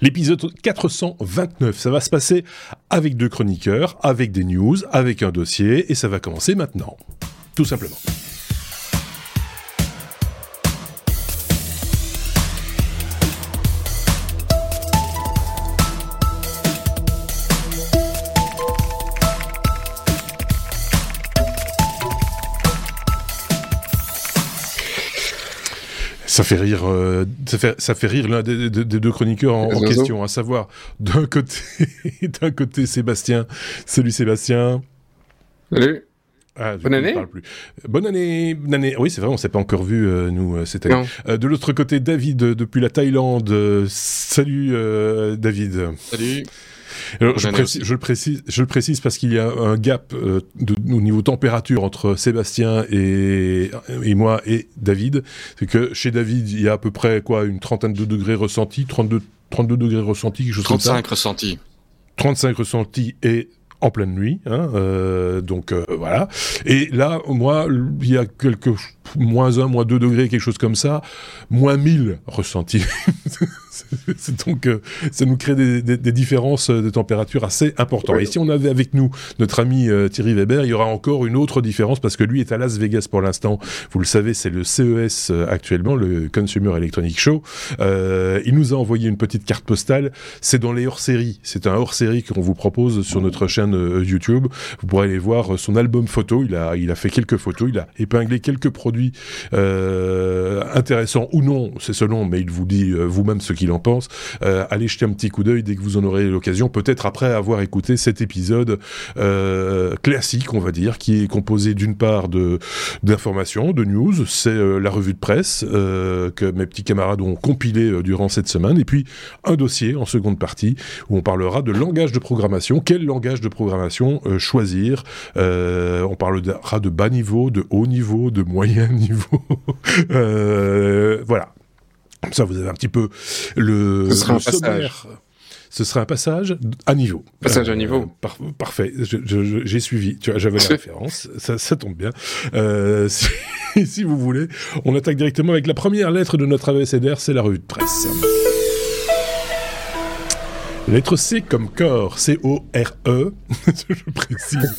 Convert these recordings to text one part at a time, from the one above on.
l'épisode 429. Ça va se passer avec deux chroniqueurs, avec des news, avec un dossier, et ça va commencer maintenant. Tout simplement. Ça fait rire, euh, ça fait, ça fait rire l'un des, des- des deux chroniqueurs en, en question, à savoir d'un côté, d'un côté Sébastien. Salut Sébastien. Salut. Ah, Bonne ne année. parle plus. Bonne année, bonne année. Oui, c'est vrai, on s'est pas encore vu euh, nous euh, cette année. Euh, de l'autre côté, David depuis la Thaïlande. Salut euh, David. Salut. Alors, je, précise, le précise, je le précise parce qu'il y a un gap euh, de, au niveau température entre Sébastien et, et moi et David. C'est que chez David, il y a à peu près quoi, une trentaine de degrés ressentis, 32, 32 degrés ressentis, quelque chose comme ça. 35 ressentis. 35 ressentis et en pleine nuit, hein, euh, donc euh, voilà. Et là, moi, il y a quelques moins 1, moins 2 degrés, quelque chose comme ça, moins 1000 ressentis. Donc, euh, ça nous crée des, des- des différences de température assez importantes. Et si on avait avec nous notre ami euh, Thierry Weber, il y aura encore une autre différence parce que lui est à Las Vegas pour l'instant. Vous le savez, c'est le CES euh, actuellement, le Consumer Electronic Show. Il nous a envoyé une petite carte postale. C'est dans les hors-séries. C'est un hors-série qu'on vous propose sur notre chaîne YouTube. Vous pourrez aller voir son album photo. Il a, il a fait quelques photos. Il a épinglé quelques produits euh, intéressants ou non. C'est selon, mais il vous dit euh, vous-même ce qu'il en pense. Euh, allez jeter un petit coup d'œil dès que vous en aurez l'occasion. Peut-être après avoir écouté cet épisode classique, on va dire, qui est composé d'une part de d'informations, de news. C'est la revue de presse que mes petits camarades ont compilé durant cette semaine. Et puis un dossier en seconde partie où on parlera de langage de programmation. Quel langage de programmation choisir? On parlera de bas niveau, de haut niveau, de moyen niveau. Euh, voilà. Comme ça, vous avez un petit peu le, Ce sera le un passage. Ce sera un passage à niveau. Passage à niveau. par- parfait. J'ai suivi. Tu vois, j'avais la référence. Ça, ça tombe bien. Euh, si, si vous voulez, on attaque directement avec la première lettre de notre abécédaire, c'est la revue de presse. Lettre C comme corps, C-O-R-E, je précise.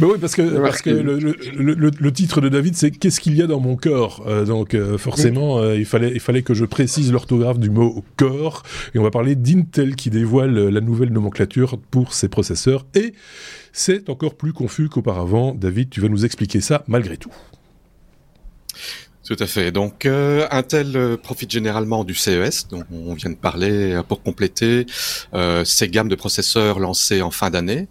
Mais oui, parce que, parce que le, le- le- titre de David, c'est Qu'est-ce qu'il y a dans mon corps? Euh, Donc, euh, forcément, euh, il, fallait, il fallait que je précise l'orthographe du mot corps. Et on va parler d'Intel qui dévoile la nouvelle nomenclature pour ses processeurs. Et c'est encore plus confus qu'auparavant. David, tu vas nous expliquer ça malgré tout. Tout à fait. Donc, euh, Intel euh, profite généralement du CES, dont on vient de parler, euh, pour compléter euh, ses gammes de processeurs lancées en fin d'année.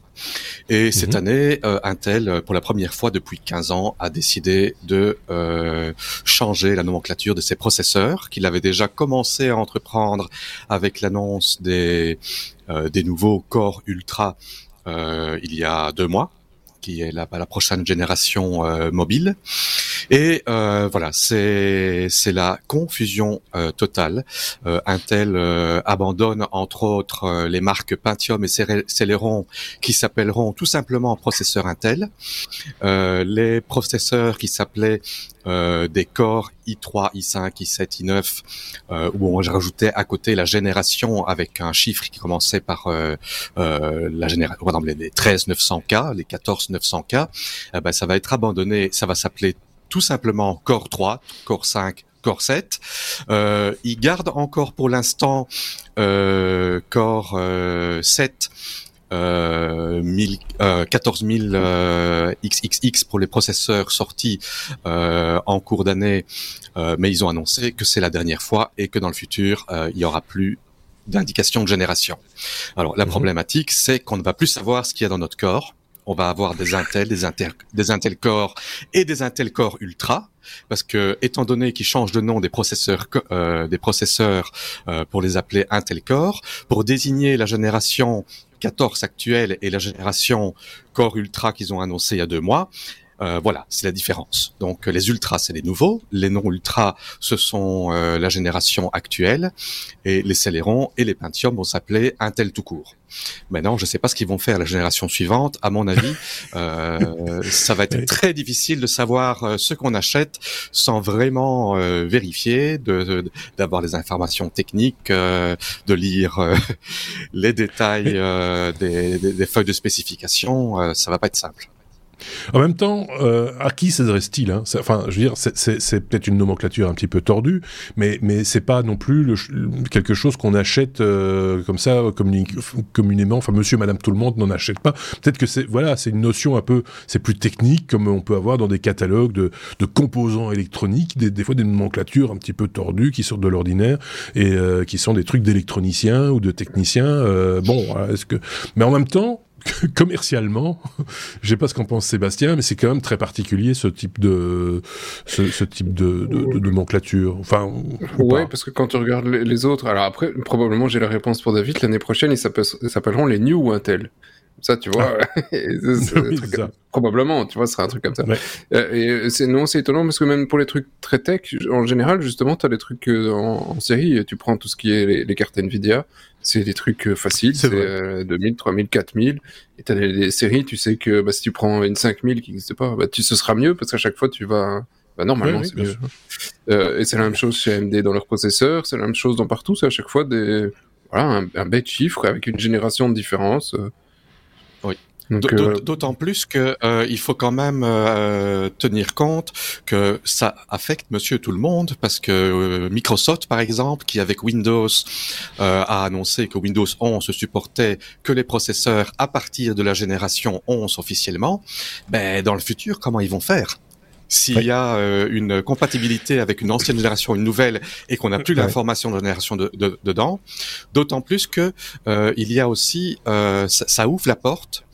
Et cette Mhm. année, euh, Intel, euh, pour la première fois depuis 15 ans, a décidé de euh, changer la nomenclature de ses processeurs, qu'il avait déjà commencé à entreprendre avec l'annonce des, euh, des nouveaux Core Ultra euh, il y a deux mois qui est la, la prochaine génération euh, mobile. Et euh, voilà, c'est c'est la confusion euh, totale. Euh, Intel euh, abandonne entre autres euh, les marques Pentium et Celeron qui s'appelleront tout simplement processeurs Intel. Euh, les processeurs qui s'appelaient des Core i3, i5, i7, i9, euh, où on rajoutait à côté la génération avec un chiffre qui commençait par la génération, par exemple les- les 13 900K, les 14 900K, eh ben, ça va être abandonné, ça va s'appeler tout simplement Core 3, Core 5, Core 7. Euh, il garde encore pour l'instant euh, Core euh, 7 euh, 1000, euh, 14 000 euh, XXX pour les processeurs sortis euh, en cours d'année, euh, mais ils ont annoncé que c'est la dernière fois et que dans le futur, euh, il y aura plus d'indication de génération. Alors la Mhm. problématique, c'est qu'on ne va plus savoir ce qu'il y a dans notre corps. On va avoir des Intel, des Intel, Core et des Intel Core Ultra, parce que étant donné qu'ils changent de nom des processeurs, euh, euh, pour les appeler Intel Core, pour désigner la génération 14 actuelle et la génération Core Ultra qu'ils ont annoncé il y a deux mois, Euh, voilà, c'est la différence. Donc les ultras, c'est les nouveaux, les non ultras, ce sont euh, la génération actuelle, et les Celeron et les Pentium vont s'appeler Intel tout court. Maintenant, je ne sais pas ce qu'ils vont faire la génération suivante. À mon avis, euh, ça va être très difficile de savoir euh, ce qu'on achète sans vraiment euh, vérifier, de, d'avoir des informations techniques, euh, de lire les détails des, des, des, feuilles de spécification. ça va pas être simple. En même temps, euh, à qui s'adresse-t-il hein? Enfin, je veux dire, c'est peut-être une nomenclature un petit peu tordue, mais mais c'est pas non plus le, quelque chose qu'on achète euh, comme ça communément. Enfin, Monsieur, Madame, tout le monde n'en achète pas. Peut-être que c'est voilà, c'est une notion un peu, c'est plus technique comme on peut avoir dans des catalogues de, de composants électroniques, des, des, fois des nomenclatures un petit peu tordues qui sortent de l'ordinaire et euh, qui sont des trucs d'électroniciens ou de techniciens. Euh, bon, est-ce que, mais en même temps commercialement, je sais pas ce qu'en pense Sébastien, mais c'est quand même très particulier ce type de ce, type de, de, nomenclature. Enfin, ouais, parce que quand tu regardes les autres, alors après probablement j'ai la réponse pour David. L'année prochaine, ils s'appelleront les New Intel. Ça, tu vois, ah. probablement, tu vois, ce sera un truc comme ça. Euh, et c'est non, c'est étonnant parce que même pour les trucs très tech, en général, justement, tu as des trucs euh, en, série. Tu prends tout ce qui est les, les cartes Nvidia, c'est des trucs euh, faciles, c'est 2000, 3000, 4000. Et t'as des, des séries, tu sais que bah, si tu prends une 5000 qui n'existe pas, bah, tu, ce sera mieux parce qu'à chaque fois tu vas. Bah, normalement, c'est mieux. Euh, et c'est la même chose chez AMD dans leurs processeurs, c'est la même chose dans partout, c'est à chaque fois des. Voilà, un, un bête chiffre avec une génération de différence. Euh. Euh, d'autant plus que euh, il faut quand même euh, tenir compte que ça affecte Monsieur tout le monde parce que Microsoft, par exemple, qui avec Windows a annoncé que Windows 11 supportait que les processeurs à partir de la génération 11 officiellement, ben dans le futur, comment ils vont faire? S'il y a une compatibilité avec une ancienne génération, une nouvelle, et qu'on n'a plus l'information de génération de, dedans, d'autant plus que il y a aussi, ça, ça, ouvre la porte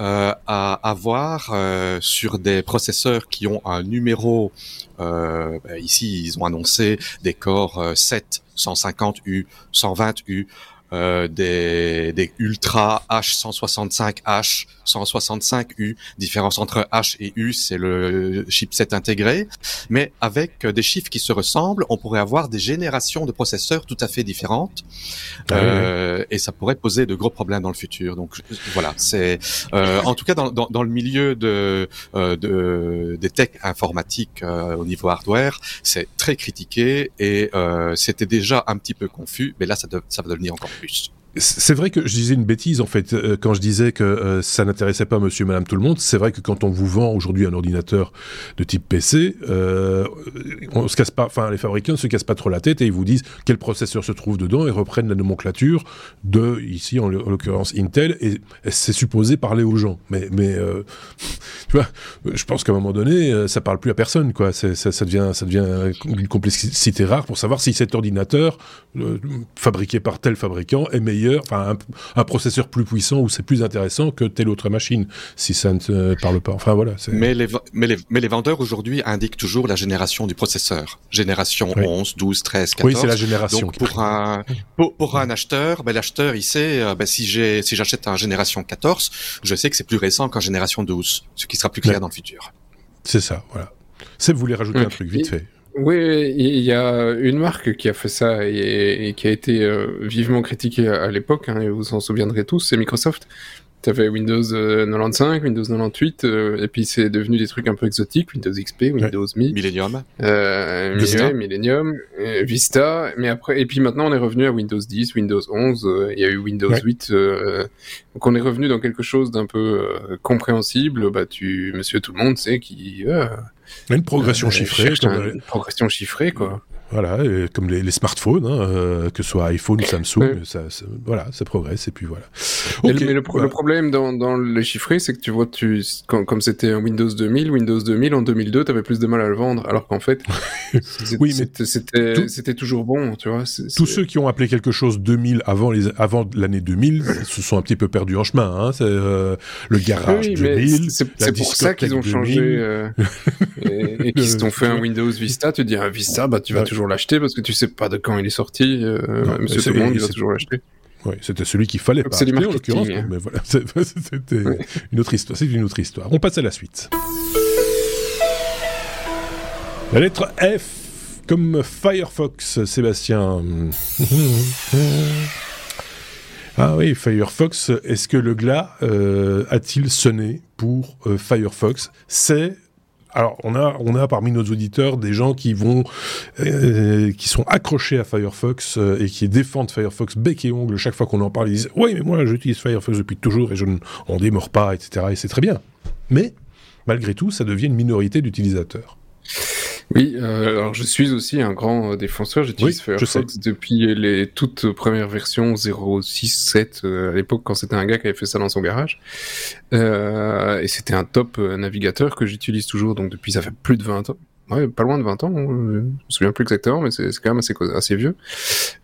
euh, à avoir euh, sur des processeurs qui ont un numéro, euh, ben ici ils ont annoncé des corps 7, 150U, 120U, euh, des, des Ultra H165H, 165U. Différence entre H et U, c'est le chipset intégré. Mais avec des chiffres qui se ressemblent, on pourrait avoir des générations de processeurs tout à fait différentes. Ah euh, et ça pourrait poser de gros problèmes dans le futur. Donc voilà, c'est euh, en tout cas dans, dans, dans le milieu de, euh, de des tech informatiques euh, au niveau hardware, c'est très critiqué et c'était déjà un petit peu confus, mais là ça, ça va devenir encore plus. C'est vrai que je disais une bêtise en fait euh, quand je disais que euh, ça n'intéressait pas Monsieur, Madame, tout le monde. C'est vrai que quand on vous vend aujourd'hui un ordinateur de type PC, euh, on se casse pas, enfin les fabricants ne se cassent pas trop la tête et ils vous disent quel processeur se trouve dedans et reprennent la nomenclature de ici en l'occurrence Intel et, c'est supposé parler aux gens. Mais tu vois, je pense qu'à un moment donné, ça parle plus à personne quoi. Ça, ça, devient ça devient une complexité rare pour savoir si cet ordinateur fabriqué par tel fabricant est meilleur enfin un, processeur plus puissant ou c'est plus intéressant que telle autre machine, si ça ne parle pas. Enfin voilà. Mais les, mais les, mais les vendeurs aujourd'hui indiquent toujours la génération du processeur. Génération 11, 12, 13, 14. Oui, c'est la génération. Donc pour un, pour, un acheteur, ben, l'acheteur il sait, euh, ben, si j'ai si j'achète un génération 14, je sais que c'est plus récent qu'un génération 12, ce qui sera plus clair dans le futur. C'est ça, voilà. Seb voulait rajouter un truc vite fait. Oui, il y a une marque qui a fait ça et, qui a été euh, vivement critiquée à, l'époque, hein, et vous en souviendrez tous, c'est Microsoft. T'avais Windows 95, euh, Windows 98, euh, et puis c'est devenu des trucs un peu exotiques, Windows XP, Windows Mi. Millennium. Euh, Vista. Millennium, Vista, mais après, et puis maintenant on est revenu à Windows 10, Windows 11, il y a eu Windows 8, donc on est revenu dans quelque chose d'un peu compréhensible, bah tu, monsieur tout le monde sait qui... une progression chiffrée. Une progression chiffrée, quoi. Voilà, comme les, smartphones, hein, euh, que ce soit iPhone ou Samsung, ça, voilà, ça progresse et puis voilà. mais, le, problème dans, dans les chiffrés, c'est que tu vois, tu, comme c'était Windows 2000, Windows 2000 en 2002, tu avais plus de mal à le vendre, alors qu'en fait, oui, c'était toujours bon, tu vois. Tous ceux qui ont appelé quelque chose 2000 avant les avant l'année 2000 se sont un petit peu perdus en chemin. Hein, euh, le garage oui, 2000, c'est pour ça qu'ils ont changé euh, et, et qu'ils se sont fait un Windows Vista. Tu dis un Vista, bah tu vas toujours l'acheter parce que tu sais pas de quand il est sorti. Euh, Monsieur Tout le monde, il va toujours l'acheter. Oui, c'était celui qu'il fallait pas acheter en l'occurrence. Mais voilà, c'était une autre histoire. C'est une autre histoire. On passe à la suite. La lettre F comme Firefox, Sébastien. ah oui, Firefox, est-ce que le glas euh, a-t-il sonné pour euh, Firefox? C'est alors, on a, on a parmi nos auditeurs des gens qui vont, euh, qui sont accrochés à Firefox et qui défendent Firefox bec et ongle chaque fois qu'on en parle. Ils disent Oui, mais moi j'utilise Firefox depuis toujours et je ne, on démord pas, etc. Et c'est très bien. Mais, malgré tout, ça devient une minorité d'utilisateurs. Oui, euh, alors je suis aussi un grand euh, défenseur. J'utilise Firefox depuis les toutes premières versions 0.6.7 euh, à l'époque quand c'était un gars qui avait fait ça dans son garage. Euh, et c'était un top navigateur que j'utilise toujours donc depuis ça fait plus de 20 ans ouais, pas loin de 20 ans, hein, je me souviens plus exactement, mais c'est quand même assez, vieux.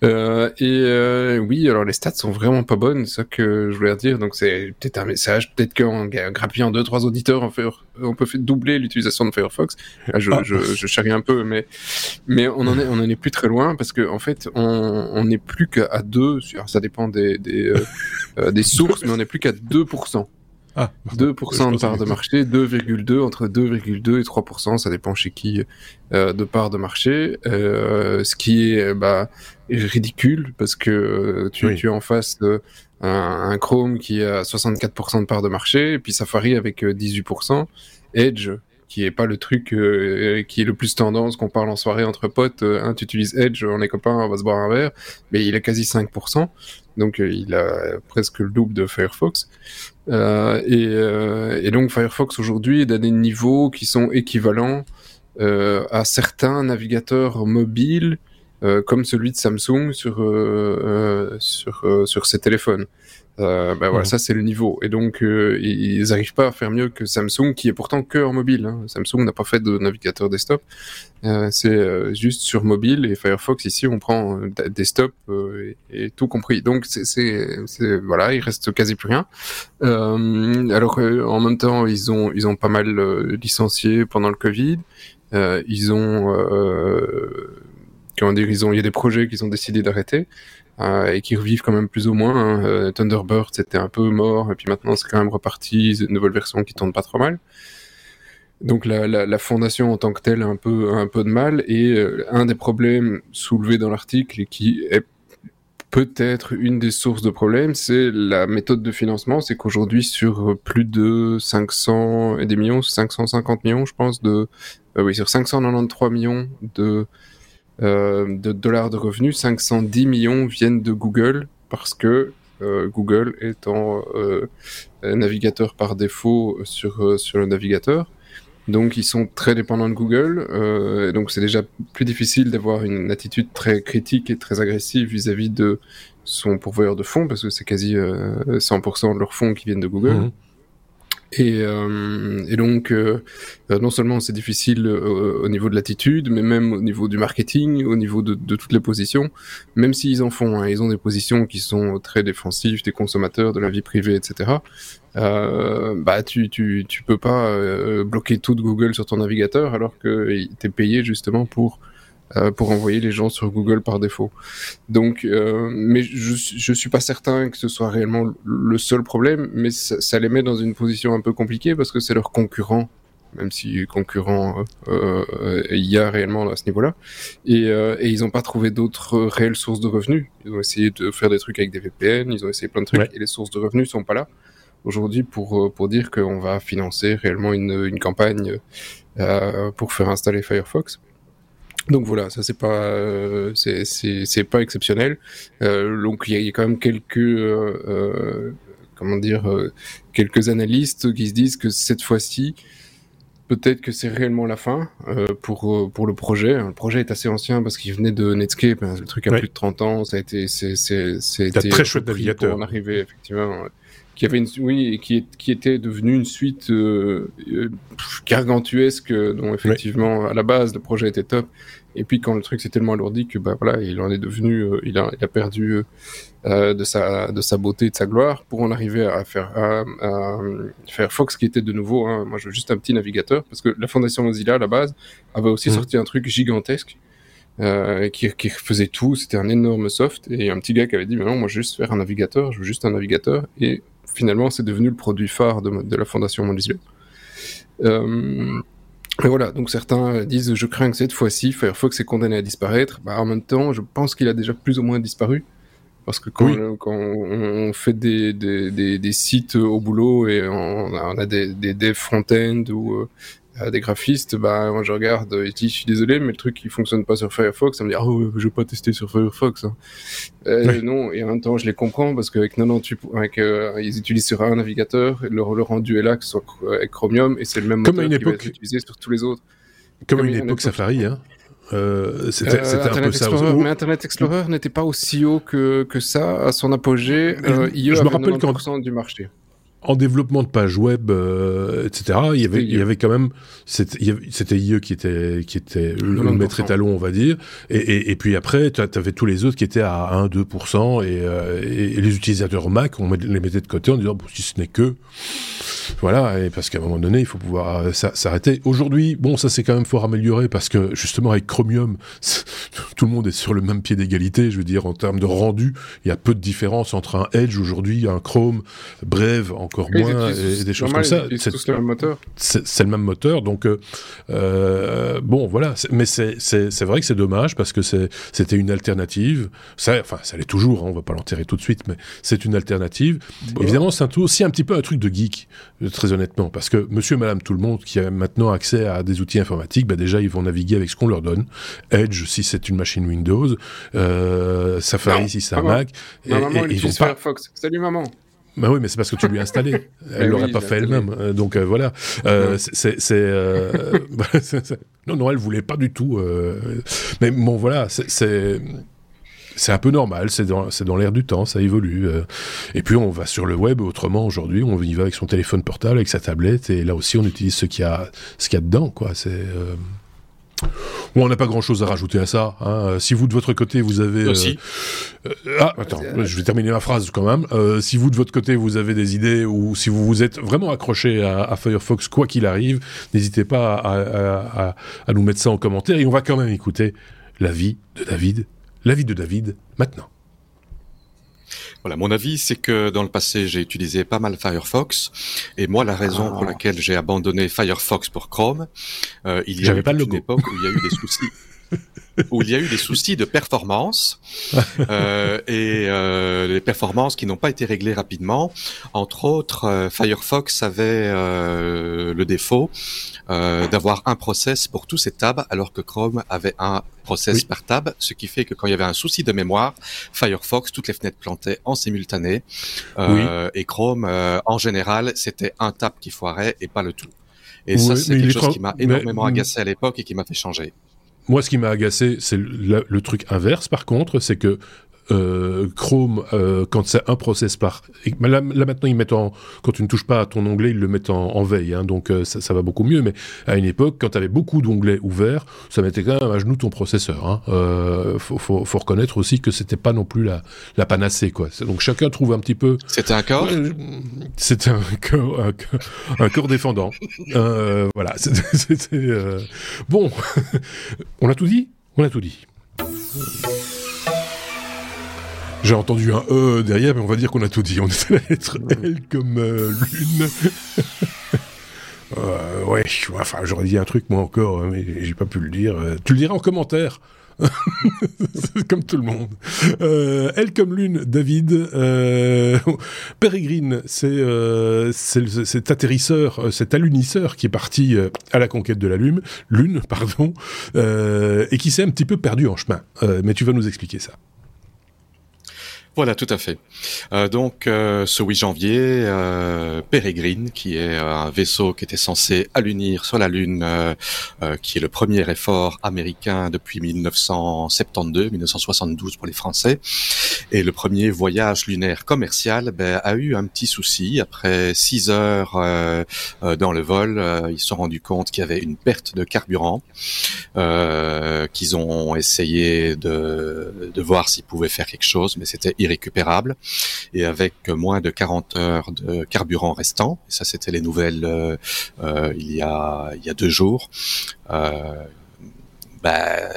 Euh, et euh, oui, alors les stats sont vraiment pas bonnes, c'est ça que je voulais dire. Donc c'est peut-être un message, peut-être qu'en grappillant deux trois auditeurs, on, peut doubler l'utilisation de Firefox. je, ah. je, je, charrie un peu, mais mais on en est on en est plus très loin parce que en fait on n'est plus qu'à deux. Alors ça dépend des des, euh, euh des sources, mais on n'est plus qu'à 2%. Ah, 2% de part de marché, 2,2% entre 2,2 et 3%, ça dépend chez qui euh, de part de marché, euh, ce qui est bah, ridicule parce que euh, tu, tu es en face de un, un, Chrome qui a 64% de part de marché, et puis Safari avec 18%, euh, Edge qui est pas le truc euh, qui est le plus tendance qu'on parle en soirée entre potes. Hein, tu utilises Edge, on est copains, on va se boire un verre, mais il a quasi 5%, donc il a presque le double de Firefox. Euh, et, euh, et, donc Firefox aujourd'hui est dans des niveaux qui sont équivalents euh, à certains navigateurs mobiles euh, comme celui de Samsung sur euh, sur sur ses téléphones. Euh, ben voilà, ça c'est le niveau. Et donc euh, ils n'arrivent pas à faire mieux que Samsung, qui est pourtant que en mobile. Hein. Samsung n'a pas fait de navigateur desktop. Euh, c'est euh, juste sur mobile et Firefox ici on prend euh, desktop et, et, tout compris. Donc c'est voilà, il reste quasi plus rien. alors en même temps ils ont ils ont pas mal licencié pendant le Covid. ils ont comment dire, ils ont il y a des projets qu'ils ont décidé d'arrêter. Euh, et qui revivent quand même plus ou moins. Hein. Euh, Thunderbird c'était un peu mort et puis maintenant c'est quand même reparti, une nouvelle version qui tourne pas trop mal. Donc la, fondation en tant que telle a un peu, un peu de mal et euh, un des problèmes soulevés dans l'article et qui est peut-être une des sources de problèmes, c'est la méthode de financement. C'est qu'aujourd'hui sur plus de 500 et des millions, 550 millions je pense de, oui sur 593 millions de de dollars de revenus, 510 millions viennent de Google parce que euh, Google est en euh, navigateur par défaut sur, sur le navigateur. Donc ils sont très dépendants de Google, euh, donc c'est déjà plus difficile d'avoir une attitude très critique et très agressive vis-à-vis de son pourvoyeur de fonds, parce que c'est quasi 100% de leurs fonds qui viennent de Google. Mmh. Et, euh, et donc, euh, euh, non seulement c'est difficile au niveau de l'attitude, mais même au niveau du marketing, au niveau de, de toutes les positions, même s'ils en font, hein, ils ont des positions qui sont très défensives des consommateurs, de la vie privée, etc. Euh, bah tu, tu, tu peux pas bloquer tout Google sur ton navigateur alors que t'es payé justement pour euh, pour envoyer les gens sur Google par défaut. Donc, euh, mais je, je suis pas certain que ce soit réellement le seul problème, mais ça, ça les met dans une position un peu compliquée parce que c'est leur concurrent même si concurrent euh, euh, il y a réellement à ce niveau-là. Et, euh, et ils n'ont pas trouvé d'autres réelles sources de revenus. Ils ont essayé de faire des trucs avec des VPN, ils ont essayé plein de trucs, et les sources de revenus sont pas là aujourd'hui pour pour dire qu'on va financer réellement une, une campagne pour faire installer Firefox. Donc voilà, ça c'est pas euh, c'est pas exceptionnel. Euh, donc il y, a quand même quelques euh, euh comment dire euh, quelques analystes qui se disent que cette fois-ci peut-être que c'est réellement la fin pour pour le projet. Le projet est assez ancien parce qu'il venait de Netscape, hein, le truc a plus de 30 ans, ça a été c'est c'est c'est très chouette navigateur. Pour en arriver effectivement qui avait une oui qui, qui était devenue une suite euh, gargantuesque dont effectivement à la base le projet était top et puis quand le truc s'est tellement alourdi que bah voilà, il en est devenu, euh, il, a, il a perdu euh, de sa de sa beauté, de sa gloire, pour en arriver à faire à, à faire Fox qui était de nouveau. Hein, moi, je veux juste un petit navigateur parce que la fondation Mozilla à la base avait aussi mhm. sorti un truc gigantesque. Euh, qui, qui faisait tout, c'était un énorme soft, et un petit gars qui avait dit, mais non, moi je veux juste faire un navigateur, je veux juste un navigateur, et finalement c'est devenu le produit phare de, de la fondation Mozilla. Euh, Et voilà, donc certains disent je crains que cette fois-ci Firefox est condamné à disparaître. Bah, en même temps, je pense qu'il a déjà plus ou moins disparu. Parce que quand, quand on fait des, des, des, des, sites au boulot et on a, on a des, des devs front-end ou euh, des graphistes, bah moi je regarde et je dis je suis désolé mais le truc qui fonctionne pas sur Firefox, ça me dit ah oh, je vais pas tester sur Firefox. Hein. Euh, Non et en même temps je les comprends parce qu'avec 98, avec, euh, ils utilisent sur un navigateur, le, le rendu est là que ce soit avec Chromium et c'est le même Comme moteur une qui va époque... être utilisé sur tous les autres. Comme, Comme à une, époque, époque Safari, hein. Euh, c'était euh, un peu ça. Mais Internet Explorer n'était pas aussi haut que, que ça à son apogée. Euh, je me rappelle quand du marché en développement de pages web, euh, etc., il y, avait, il y avait quand même, c'était IE qui était, qui était le maître étalon, on va dire, et, et, et puis après, tu avais tous les autres qui étaient à 1-2%, et, euh, et, les utilisateurs Mac, on les mettait de côté en disant, bon, si ce n'est que, voilà, et parce qu'à un moment donné, il faut pouvoir euh, s'arrêter. Aujourd'hui, bon, ça s'est quand même fort amélioré, parce que justement, avec Chromium, tout le monde est sur le même pied d'égalité, je veux dire, en termes de rendu, il y a peu de différence entre un Edge aujourd'hui, un Chrome, Brave, en encore moins et, et, des choses comme ça. C'est le même moteur. C'est le même moteur, donc euh, euh bon voilà. Mais c'est vrai que c'est dommage parce que c'était une alternative. Ça, enfin, ça l'est toujours. Hein, on va pas l'enterrer tout de suite, mais c'est une alternative. Bon. Évidemment, c'est aussi un petit peu un truc de geek, euh, très honnêtement, parce que Monsieur, Madame, tout le monde qui a maintenant accès à des outils informatiques, bah déjà ils vont naviguer avec ce qu'on leur donne. Edge si c'est une machine Windows, euh, Safari non, si c'est un Mac. Ma et, maman, et, ils vont pas... Firefox. Salut maman. Bah oui, mais c'est parce que tu lui as installé. Elle l'aurait oui, pas fait elle-même. Euh, donc euh, voilà. Euh, c'est. Euh, non, non, elle voulait pas du tout. Euh, mais bon, voilà, c'est. C'est un peu normal, c'est dans, dans l'air du temps, ça évolue. Et puis on va sur le web autrement aujourd'hui, on y va avec son téléphone portable, avec sa tablette, et là aussi on utilise ce qu'il y a, ce qu'il y a dedans, quoi. C'est. Bon, on n'a pas grand-chose à rajouter à ça. Hein. Si vous de votre côté vous avez, Aussi. Euh, euh, ah, attends, je vais terminer ma phrase quand même. Euh, si vous de votre côté vous avez des idées ou si vous vous êtes vraiment accroché à, à Firefox quoi qu'il arrive, n'hésitez pas à, à, à, à nous mettre ça en commentaire et on va quand même écouter l'avis de David, l'avis de David maintenant. Voilà, mon avis, c'est que dans le passé, j'ai utilisé pas mal Firefox, et moi, la raison ah. pour laquelle j'ai abandonné Firefox pour Chrome, euh, il y avait pas une époque où il y a eu des soucis. où il y a eu des soucis de performance euh, et euh, les performances qui n'ont pas été réglées rapidement. Entre autres, euh, Firefox avait euh, le défaut d'avoir un process pour tous ses tabs, alors que Chrome avait un process oui. par tab, ce qui fait que quand il y avait un souci de mémoire, Firefox, toutes les fenêtres plantaient en simultané, oui. et Chrome, en général, c'était un tab qui foirait et pas le tout. Et oui, ça, c'est quelque chose qui m'a énormément mais... agacé à l'époque et qui m'a fait changer. Moi, ce qui m'a agacé, c'est le, truc inverse, par contre, c'est que euh, Chrome, euh, quand c'est un process par... Là, là, maintenant, ils mettent en... Quand tu ne touches pas à ton onglet, ils le mettent en, en veille, hein, donc euh, ça, ça, va beaucoup mieux. Mais à une époque, quand tu avais beaucoup d'onglets ouverts, ça mettait quand même à genoux ton processeur. Hein. Faut, faut, faut, reconnaître aussi que c'était pas non plus la, la panacée, quoi. Donc chacun trouve un petit peu... C'était un corps? C'était un corps, un corps, un corps défendant. Voilà, c'était... Bon, on a tout dit? On a tout dit. J'ai entendu un E derrière, mais on va dire qu'on a tout dit. On est à la lettre L comme euh, lune. euh, ouais, enfin, j'aurais dit un truc moi encore, hein, mais j'ai pas pu le dire. Tu le diras en commentaire. comme tout le monde. Euh, elle comme lune, David. Euh, Pérégrine, c'est euh, cet atterrisseur, cet alunisseur qui est parti euh, à la conquête de la lune, lune, pardon, euh, et qui s'est un petit peu perdu en chemin. Euh, mais tu vas nous expliquer ça. Voilà, tout à fait. Euh, donc, euh, ce 8 janvier, euh, Peregrine, qui est un vaisseau qui était censé allunir sur la Lune, euh, euh, qui est le premier effort américain depuis 1972, 1972 pour les Français, et le premier voyage lunaire commercial, ben, a eu un petit souci. Après six heures euh, dans le vol, ils se sont rendus compte qu'il y avait une perte de carburant, qu'ils ont essayé de, de voir s'ils pouvaient faire quelque chose, mais c'était irrécupérable et avec moins de 40 heures de carburant restant. Ça, c'était les nouvelles euh, euh, il y a il y a deux jours. Euh, ben,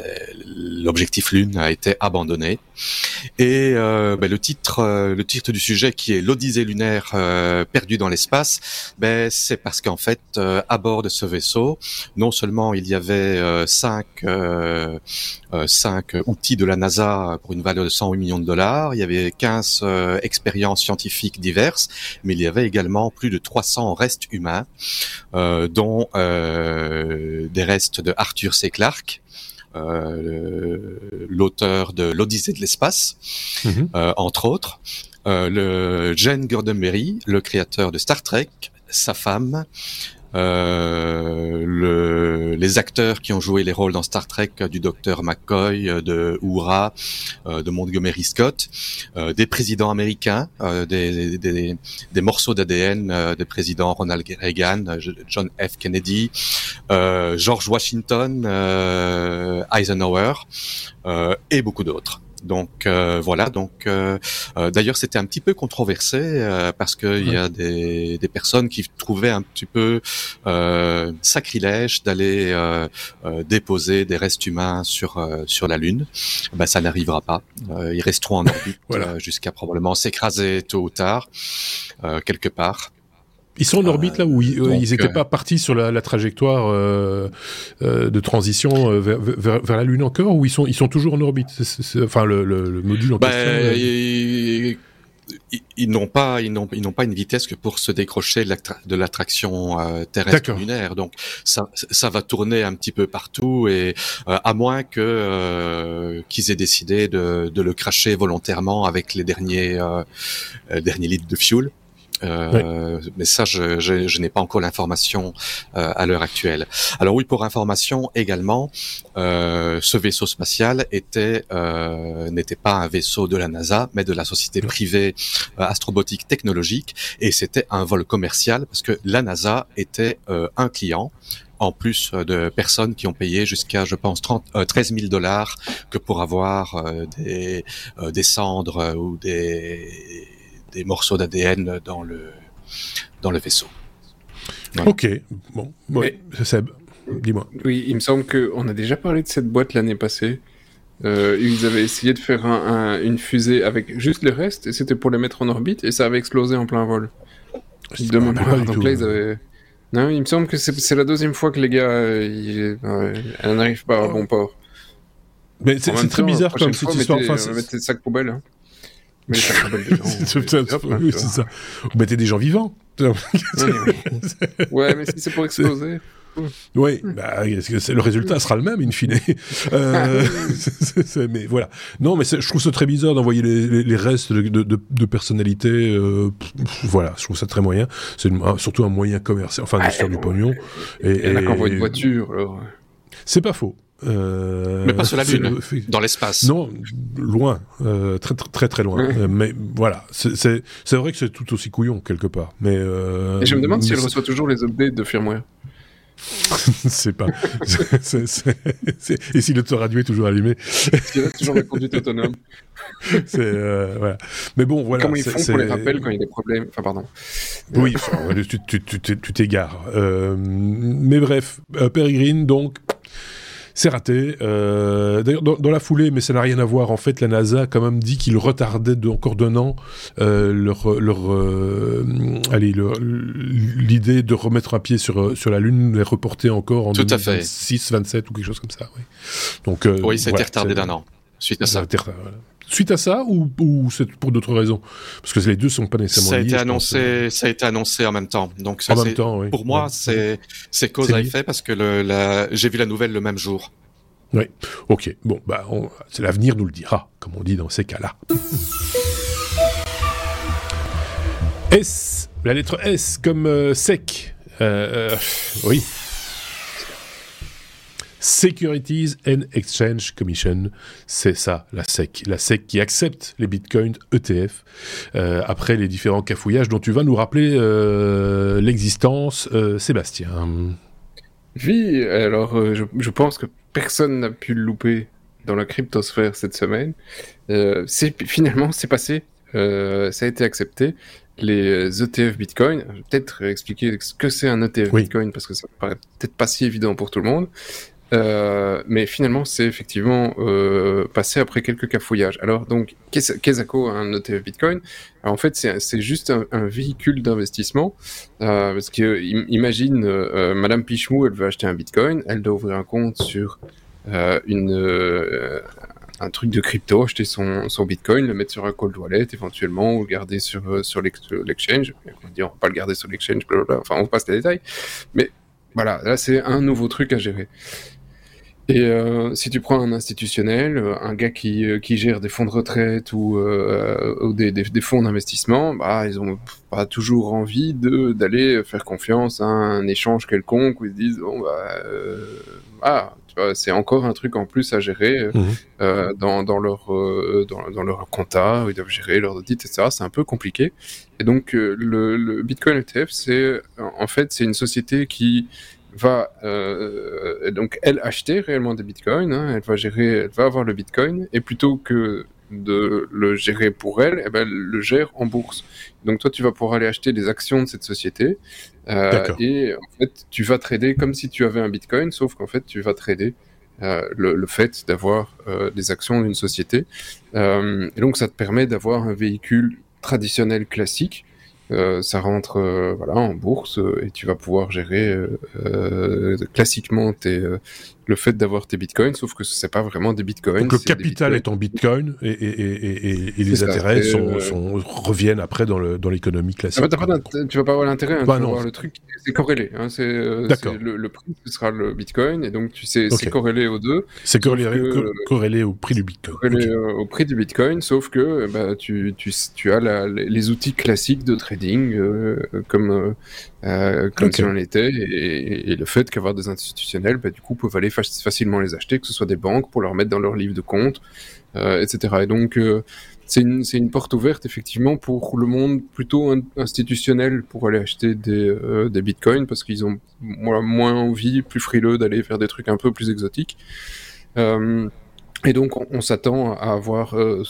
l'objectif Lune a été abandonné. Et ben, le titre, le titre du sujet qui est l'Odyssée lunaire perdue dans l'espace, ben, c'est parce qu'en fait, à bord de ce vaisseau, non seulement il y avait cinq cinq outils de la NASA pour une valeur de 108 millions de dollars, il y avait 15 expériences scientifiques diverses, mais il y avait également plus de 300 restes humains, dont des restes de Arthur C. Clarke, euh, l'auteur de l'Odyssée de l'espace, mhm. euh, entre autres, euh, le Jane Gordon-Berry, le créateur de Star Trek, sa femme, euh, le, les acteurs qui ont joué les rôles dans Star Trek euh, du docteur McCoy, euh, de Uhura, de Montgomery Scott, des présidents américains, des, des, des, morceaux d'ADN des présidents Ronald Reagan, John F. Kennedy, George Washington, Eisenhower et beaucoup d'autres. Donc euh, voilà, donc euh, euh, d'ailleurs c'était un petit peu controversé parce qu'il y a des, des, personnes qui trouvaient un petit peu sacrilège d'aller déposer des restes humains sur sur la Lune. Ben ça n'arrivera pas. ils resteront en orbite jusqu'à probablement s'écraser tôt ou tard quelque part. Ils sont en orbite là où ils n'étaient euh, pas partis sur la, trajectoire euh, euh, de transition vers, vers, la Lune encore ou ils sont ils sont toujours en orbite? Enfin le, module en ben, question. Ils, n'ont pas ils n'ont ils n'ont pas une vitesse que pour se décrocher de l'attraction terrestre lunaire. Donc ça ça va tourner un petit peu partout et à moins que qu'ils aient décidé de, de le cracher volontairement avec les derniers derniers litres de fuel euh, mais ça, je, je, je n'ai pas encore l'information euh, à l'heure actuelle. Alors oui, pour information également, euh, ce vaisseau spatial était euh, n'était pas un vaisseau de la NASA, mais de la société privée euh, Astrobotique Technologique, et c'était un vol commercial parce que la NASA était un client en plus de personnes qui ont payé jusqu'à, je pense, 30, 13 000 dollars que pour avoir des, des cendres ou des des morceaux d'ADN dans le, dans le vaisseau. Ok, bon, ouais, Seb, dis-moi. Oui, il me semble qu'on a déjà parlé de cette boîte l'année passée. Euh, ils avaient essayé de faire un, une fusée avec juste les restes et c'était pour les mettre en orbite et ça avait explosé en plein vol. Je demande pas. Donc là, ils avaient. Non, il me semble que c'est la deuxième fois que les gars, euh, elle n'arrive pas à bon port. Mais c'est très bizarre comme cette histoire. Enfin, mettez, des sacs poubelles. Hein. Mais ça oui, c'est ça. Ou mettez des gens vivants. ouais, mais si c'est pour exploser. Oui, bah, le résultat sera le même, in fine? euh, mais voilà. Non, mais je trouve ça très bizarre d'envoyer les, les, restes de, de. Euh, voilà, je trouve ça très moyen. C'est surtout un moyen commercial, enfin, de faire du pognon. Et, et, et... qu'envoie une voiture, alors. C'est pas faux. Euh, mais pas sur la Lune, dans l'espace. Non, loin, euh, très, très très loin. Euh, mais voilà, c'est vrai que c'est tout aussi couillon quelque part. Mais Et je me demande si elle reçoit toujours les updates de firmware. c'est pas. Et si l'autoradio est toujours allumé. Il y a toujours la conduite autonome. voilà. Mais bon, voilà. Comment ils font pour les rappels quand il y a des problèmes? Enfin, pardon. Oui, tu t'égares. mais bref, Peregrine, donc c'est raté. Euh, d'ailleurs, dans, la foulée, mais ça n'a rien à voir. En fait, la NASA a quand même dit qu'il retardait de, encore d'un an euh, leur, leur euh, allez, l'idée de remettre un pied sur sur la Lune, les reporter encore en 2026, 27 ou quelque chose comme ça. Oui. Donc oui, ça a été retardé d'un an. Suite à ça. Suite à ça ou, ou c'est pour d'autres raisons? Parce que les deux sont pas nécessairement ça a Été annoncé, ça a été annoncé en même temps. Donc ça, en même temps, oui. Pour moi, c'est c'est cause à effet parce que le, la, j'ai vu la nouvelle le même jour. Oui. Ok. Bon, bah, c'est l'avenir nous le dira, comme on dit dans ces cas-là. S, la lettre S comme euh, sec. Euh, euh, oui. Securities and Exchange Commission, c'est ça, la SEC. La SEC qui accepte les bitcoins ETF euh, après les différents cafouillages dont tu vas nous rappeler euh, l'existence, euh, Sébastien. Oui, alors je, pense que personne n'a pu le louper dans la cryptosphère cette semaine. c'est finalement, c'est passé, ça a été accepté les ETF Bitcoin. Je vais peut-être expliquer ce que c'est un ETF Bitcoin parce que ça paraît peut-être pas si évident pour tout le monde. Euh, mais finalement, c'est effectivement euh, passé après quelques cafouillages. Alors, donc, Kezako, un ETF Bitcoin, en fait, c'est juste un, véhicule d'investissement. Euh, parce que, imagine, euh, Madame Pichemou, elle veut acheter un Bitcoin, elle doit ouvrir un compte sur euh, une, euh, un truc de crypto, acheter son, son Bitcoin, le mettre sur un cold wallet éventuellement, ou garder sur, sur l'exchange. On dire, on va pas le garder sur l'exchange, enfin, on passe les détails. Mais voilà, là, c'est un nouveau truc à gérer. Et euh, si tu prends un institutionnel, euh, un gars qui, euh, qui gère des fonds de retraite ou, ou des, des, des, fonds d'investissement, bah ils ont pas toujours envie de d'aller faire confiance à un échange quelconque où ils se disent bon bah ah tu vois c'est encore un truc en plus à gérer mmh. dans, dans leur dans, dans, leur compta où ils doivent gérer leur audit etc. C'est un peu compliqué. Et donc le, le Bitcoin ETF c'est en fait c'est une société qui va euh, donc elle acheter réellement des bitcoins, hein, elle va gérer, elle va avoir le bitcoin et plutôt que de le gérer pour elle, eh ben, elle le gère en bourse. Donc toi, tu vas pouvoir aller acheter des actions de cette société euh, et en fait, tu vas trader comme si tu avais un bitcoin, sauf qu'en fait, tu vas trader euh, le, le, fait d'avoir des actions d'une société. Et donc, ça te permet d'avoir un véhicule traditionnel classique euh, ça rentre euh, voilà en bourse euh, et tu vas pouvoir gérer classiquement tes, le fait d'avoir tes bitcoins, sauf que ce n'est pas vraiment des bitcoins. Donc le capital est en bitcoin et, et, et, et les intérêts sont, sont, reviennent après dans l'économie dans classique. Ah bah, tu vas pas avoir l'intérêt, hein, bah, tu vas voir le truc, c'est corrélé. Hein, c'est le, le, prix, ce sera le bitcoin, et donc tu sais, c'est corrélé aux deux. C'est corrélé, corrélé, au prix du bitcoin. Corrélé au prix du bitcoin, sauf que bah, tu, tu, tu as la, les outils classiques de trading, euh, comme euh, comme si on était, et, le fait qu'avoir des institutionnels, bah, du coup, peuvent aller facilement les acheter, que ce soit des banques pour leur mettre dans leur livre de compte, euh, etc. Et donc, euh, c'est une, une, porte ouverte, effectivement, pour le monde plutôt institutionnel pour aller acheter des, euh, des bitcoins, parce qu'ils ont moins envie, plus frileux d'aller faire des trucs un peu plus exotiques. Et donc, on, s'attend à avoir euh,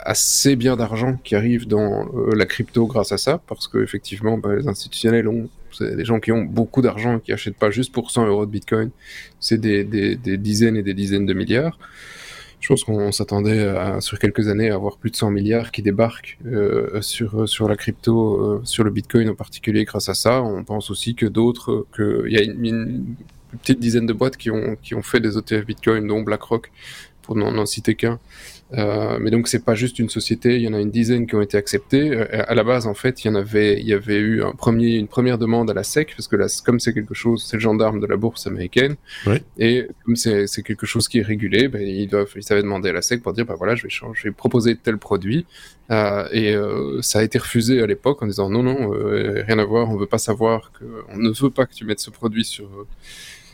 assez bien d'argent qui arrive dans euh, la crypto grâce à ça, parce que effectivement, bah, les institutionnels ont, c'est des gens qui ont beaucoup d'argent, qui achètent pas juste pour 100 euros de Bitcoin, c'est des, dizaines et des dizaines de milliards. Je pense qu'on s'attendait sur quelques années à avoir plus de 100 milliards qui débarquent euh, sur sur la crypto, sur le Bitcoin en particulier grâce à ça. On pense aussi que d'autres, qu'il y a une, une petite dizaine de boîtes qui ont, qui ont fait des ETF Bitcoin, dont BlackRock, pour n'en citer qu'un. Euh, mais donc c'est pas juste une société, il y en a une dizaine qui ont été acceptées. Euh, à la base, en fait, il y en avait, il y avait eu un premier, une première demande à la SEC parce que là, comme c'est quelque chose, c'est le gendarme de la bourse américaine, et comme c'est quelque chose qui est régulé, ben, ils doivent, ils avaient demandé à la SEC pour dire, bah voilà, je vais changer, je vais proposer tel produit, euh, et ça a été refusé à l'époque en disant non non, rien à voir, on veut pas savoir que, on ne veut pas que tu mettes ce produit sur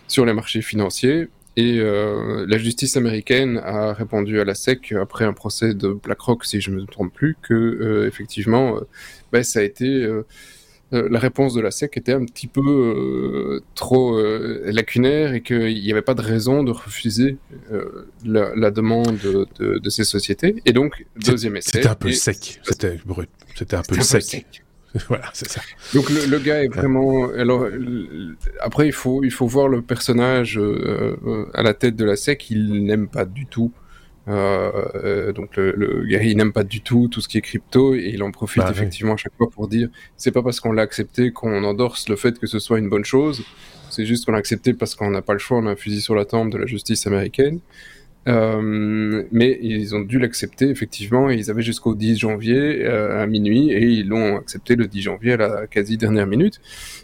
sur les marchés financiers. Et euh, la justice américaine a répondu à la SEC après un procès de BlackRock, si je ne me trompe plus, que euh, effectivement, euh, ben, ça a été la réponse de la SEC était un petit peu trop lacunaire et qu'il n'y avait pas de raison de refuser la, la, demande de, de, de, ces sociétés. Et donc, deuxième essai. C'était un peu sec, c'était brut, c'était un peu sec. voilà, c'est ça. Donc le, le, gars est vraiment. Alors après, il faut il faut voir le personnage euh, euh, à la tête de la SEC. Il n'aime pas du tout. Euh, euh, donc le, le, gars, il n'aime pas du tout tout ce qui est crypto et il en profite bah, effectivement à chaque fois pour dire c'est pas parce qu'on l'a accepté qu'on endorse le fait que ce soit une bonne chose. C'est juste qu'on l'a accepté parce qu'on n'a pas le choix. On a un fusil sur la tempe de la justice américaine. Euh, mais ils ont dû l'accepter effectivement. Ils avaient jusqu'au 10 janvier euh, à minuit et ils l'ont accepté le 10 janvier à la quasi dernière minute.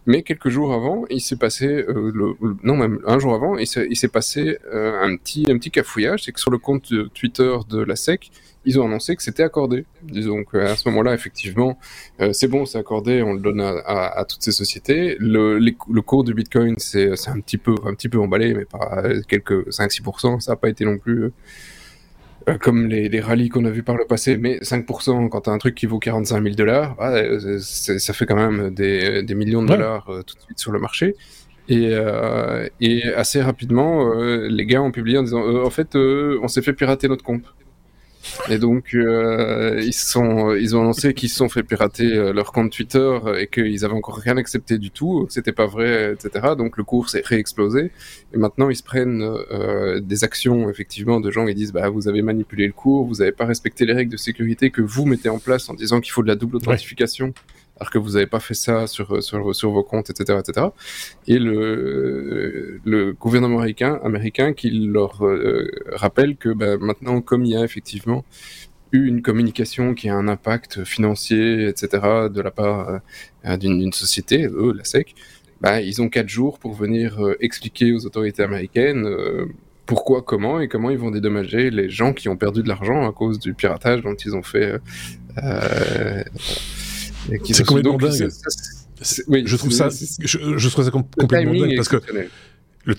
Mais quelques jours avant, il s'est passé, euh, non même un jour avant, il s'est passé euh, un petit un petit cafouillage. C'est que sur le compte Twitter de la SEC, ils ont annoncé que c'était accordé. Disons qu'à ce moment-là, effectivement, euh, c'est bon, c'est accordé, on le donne à, à, à toutes ces sociétés. Le, les, le cours du Bitcoin, c'est un petit peu, un petit peu emballé, mais pas quelques 5-6%. Ça n'a pas été non plus euh, comme les, les rallyes qu'on a vu par le passé, mais 5% quand t'as un truc qui vaut 45 000 dollars, ouais, ça fait quand même des, des millions de dollars euh, tout de suite sur le marché. Et, euh, et assez rapidement, euh, les gars ont publié en disant, en fait, on s'est fait pirater notre compte. Et donc, euh, ils, sont, ils ont annoncé qu'ils se sont fait pirater euh, leur compte Twitter et qu'ils avaient encore rien accepté du tout, que c'était pas vrai, etc. Donc, le cours s'est réexplosé. Et maintenant, ils se prennent euh, des actions, effectivement, de gens qui disent bah, Vous avez manipulé le cours, vous n'avez pas respecté les règles de sécurité que vous mettez en place en disant qu'il faut de la double authentification alors que vous n'avez pas fait ça sur, sur, vos comptes, etc., etc. Et le, gouvernement américain, américain qui leur euh, rappelle que bah, maintenant, comme il y a effectivement eu une communication qui a un impact financier, etc., de la part euh, d'une société, eux, la SEC, bah, ils ont quatre jours pour venir euh, expliquer aux autorités américaines pourquoi, comment et comment ils vont dédommager les gens qui ont perdu de l'argent à cause du piratage dont ils ont fait. C'est complètement dingue. oui, je trouve ça, je, trouve ça complètement dingue parce que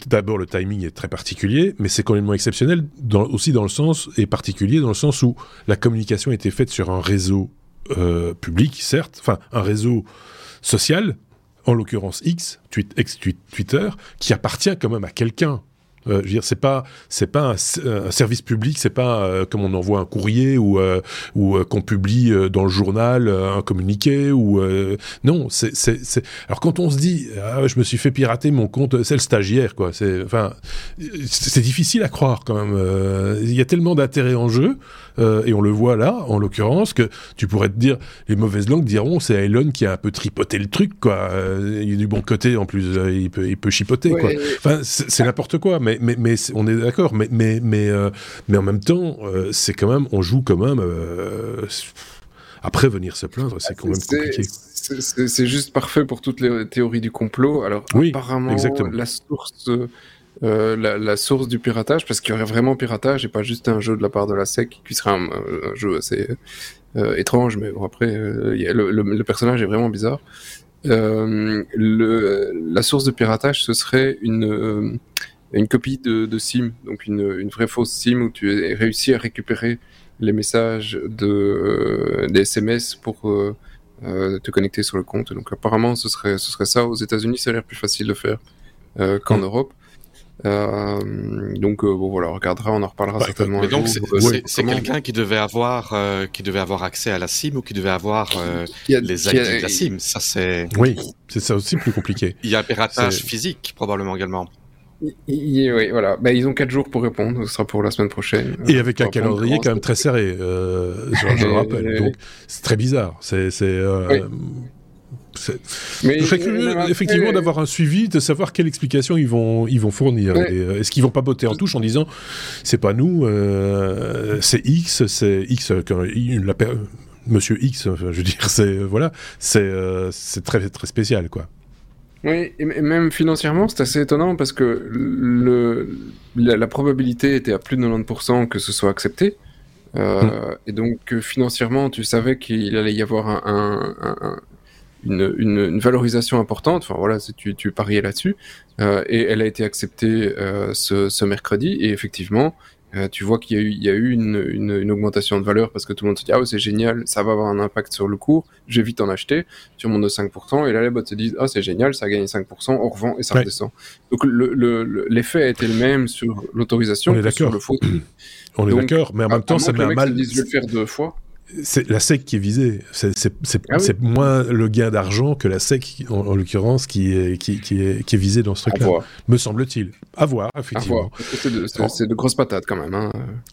d'abord le timing est très particulier, mais c'est complètement exceptionnel dans, aussi dans le sens et particulier dans le sens où la communication a été faite sur un réseau euh, public, certes, enfin un réseau social, en l'occurrence X, tweet, ex Twitter, qui appartient quand même à quelqu'un. Euh, je veux dire, c'est pas c'est pas un, service public, c'est pas euh, comme on envoie un courrier ou euh, ou qu'on publie dans le journal un communiqué ou non. C'est c'est alors quand on se dit ah, je me suis fait pirater mon compte, c'est le stagiaire quoi. C'est enfin c'est difficile à croire quand même. Il y a tellement d'intérêt en jeu et on le voit là en l'occurrence que tu pourrais te dire les mauvaises langues diront c'est Elon qui a un peu tripoté le truc quoi. il est du bon côté en plus, il peut il peut chipoter quoi. Enfin c'est n'importe quoi mais mais, mais, on est d'accord, mais, mais, mais, euh, mais en même temps, euh, c'est quand même, on joue quand même. Euh, après, venir se plaindre, c'est quand même compliqué. C'est juste parfait pour toutes les théories du complot. Alors, apparemment, exactement. la source. La, source du piratage, parce qu'il y aurait vraiment piratage et pas juste un jeu de la part de la SEC, qui serait un, jeu assez étrange, mais bon, après, le, personnage est vraiment bizarre. le, la source de piratage, ce serait une, une copie de, de SIM, donc une, une, vraie fausse SIM où tu as réussi à récupérer les messages de, euh, des SMS pour euh, euh, te connecter sur le compte. Donc apparemment, ce serait, ce serait ça. Aux États-Unis, ça a l'air plus facile de faire qu'en mm. Europe. Donc bon voilà, on regardera, on en reparlera bah, certainement. Mais donc c'est quelqu'un qui devait avoir qui devait avoir accès à la SIM ou qui devait avoir les ID de la SIM. Ça c'est. Oui, c'est ça aussi plus compliqué. Il y a un piratage physique probablement également oui, voilà. Bah, ils ont 4 jours pour répondre. Ce sera pour la semaine prochaine. Et avec un calendrier quand même très serré, euh, je, le rappelle. Donc, c'est très bizarre. C'est. Euh, Mais je serais curieux, effectivement, d'avoir un suivi, de savoir quelle explication ils vont, ils vont fournir. Euh, est-ce qu'ils vont pas botter en touche en disant c'est pas nous, euh, c'est X, c'est X, la, Monsieur X, je veux dire, c'est voilà, c'est c'est très très spécial quoi. Oui, et même financièrement, c'est assez étonnant parce que le, la, probabilité était à plus de 90% que ce soit accepté. Euh, hmm. Et donc, financièrement, tu savais qu'il allait y avoir un, une, une, valorisation importante. Enfin, voilà, tu, tu pariais là-dessus. Euh, et elle a été acceptée euh, ce, ce, mercredi. Et effectivement, euh, tu vois qu'il y a eu, il y a eu une, une, augmentation de valeur parce que tout le monde se dit ah c'est génial, ça va avoir un impact sur le cours, j'ai vite en acheter, tu remontes de 5%, et là les bots se disent ah c'est génial, ça a gagné 5%, on revend et ça redescend. Donc l'effet le, a été le même sur l'autorisation que sur le faute. On est d'accord, mais en même temps ça met un mal. Disent, je vais le faire deux fois c'est la SEC qui est visée. C'est ah moins le gain d'argent que la SEC, en, l'occurrence, qui est, qui, qui, est, qui est visée dans ce truc-là. Me semble-t-il. À voir, effectivement. C'est de, grosses patates, quand même. Hein.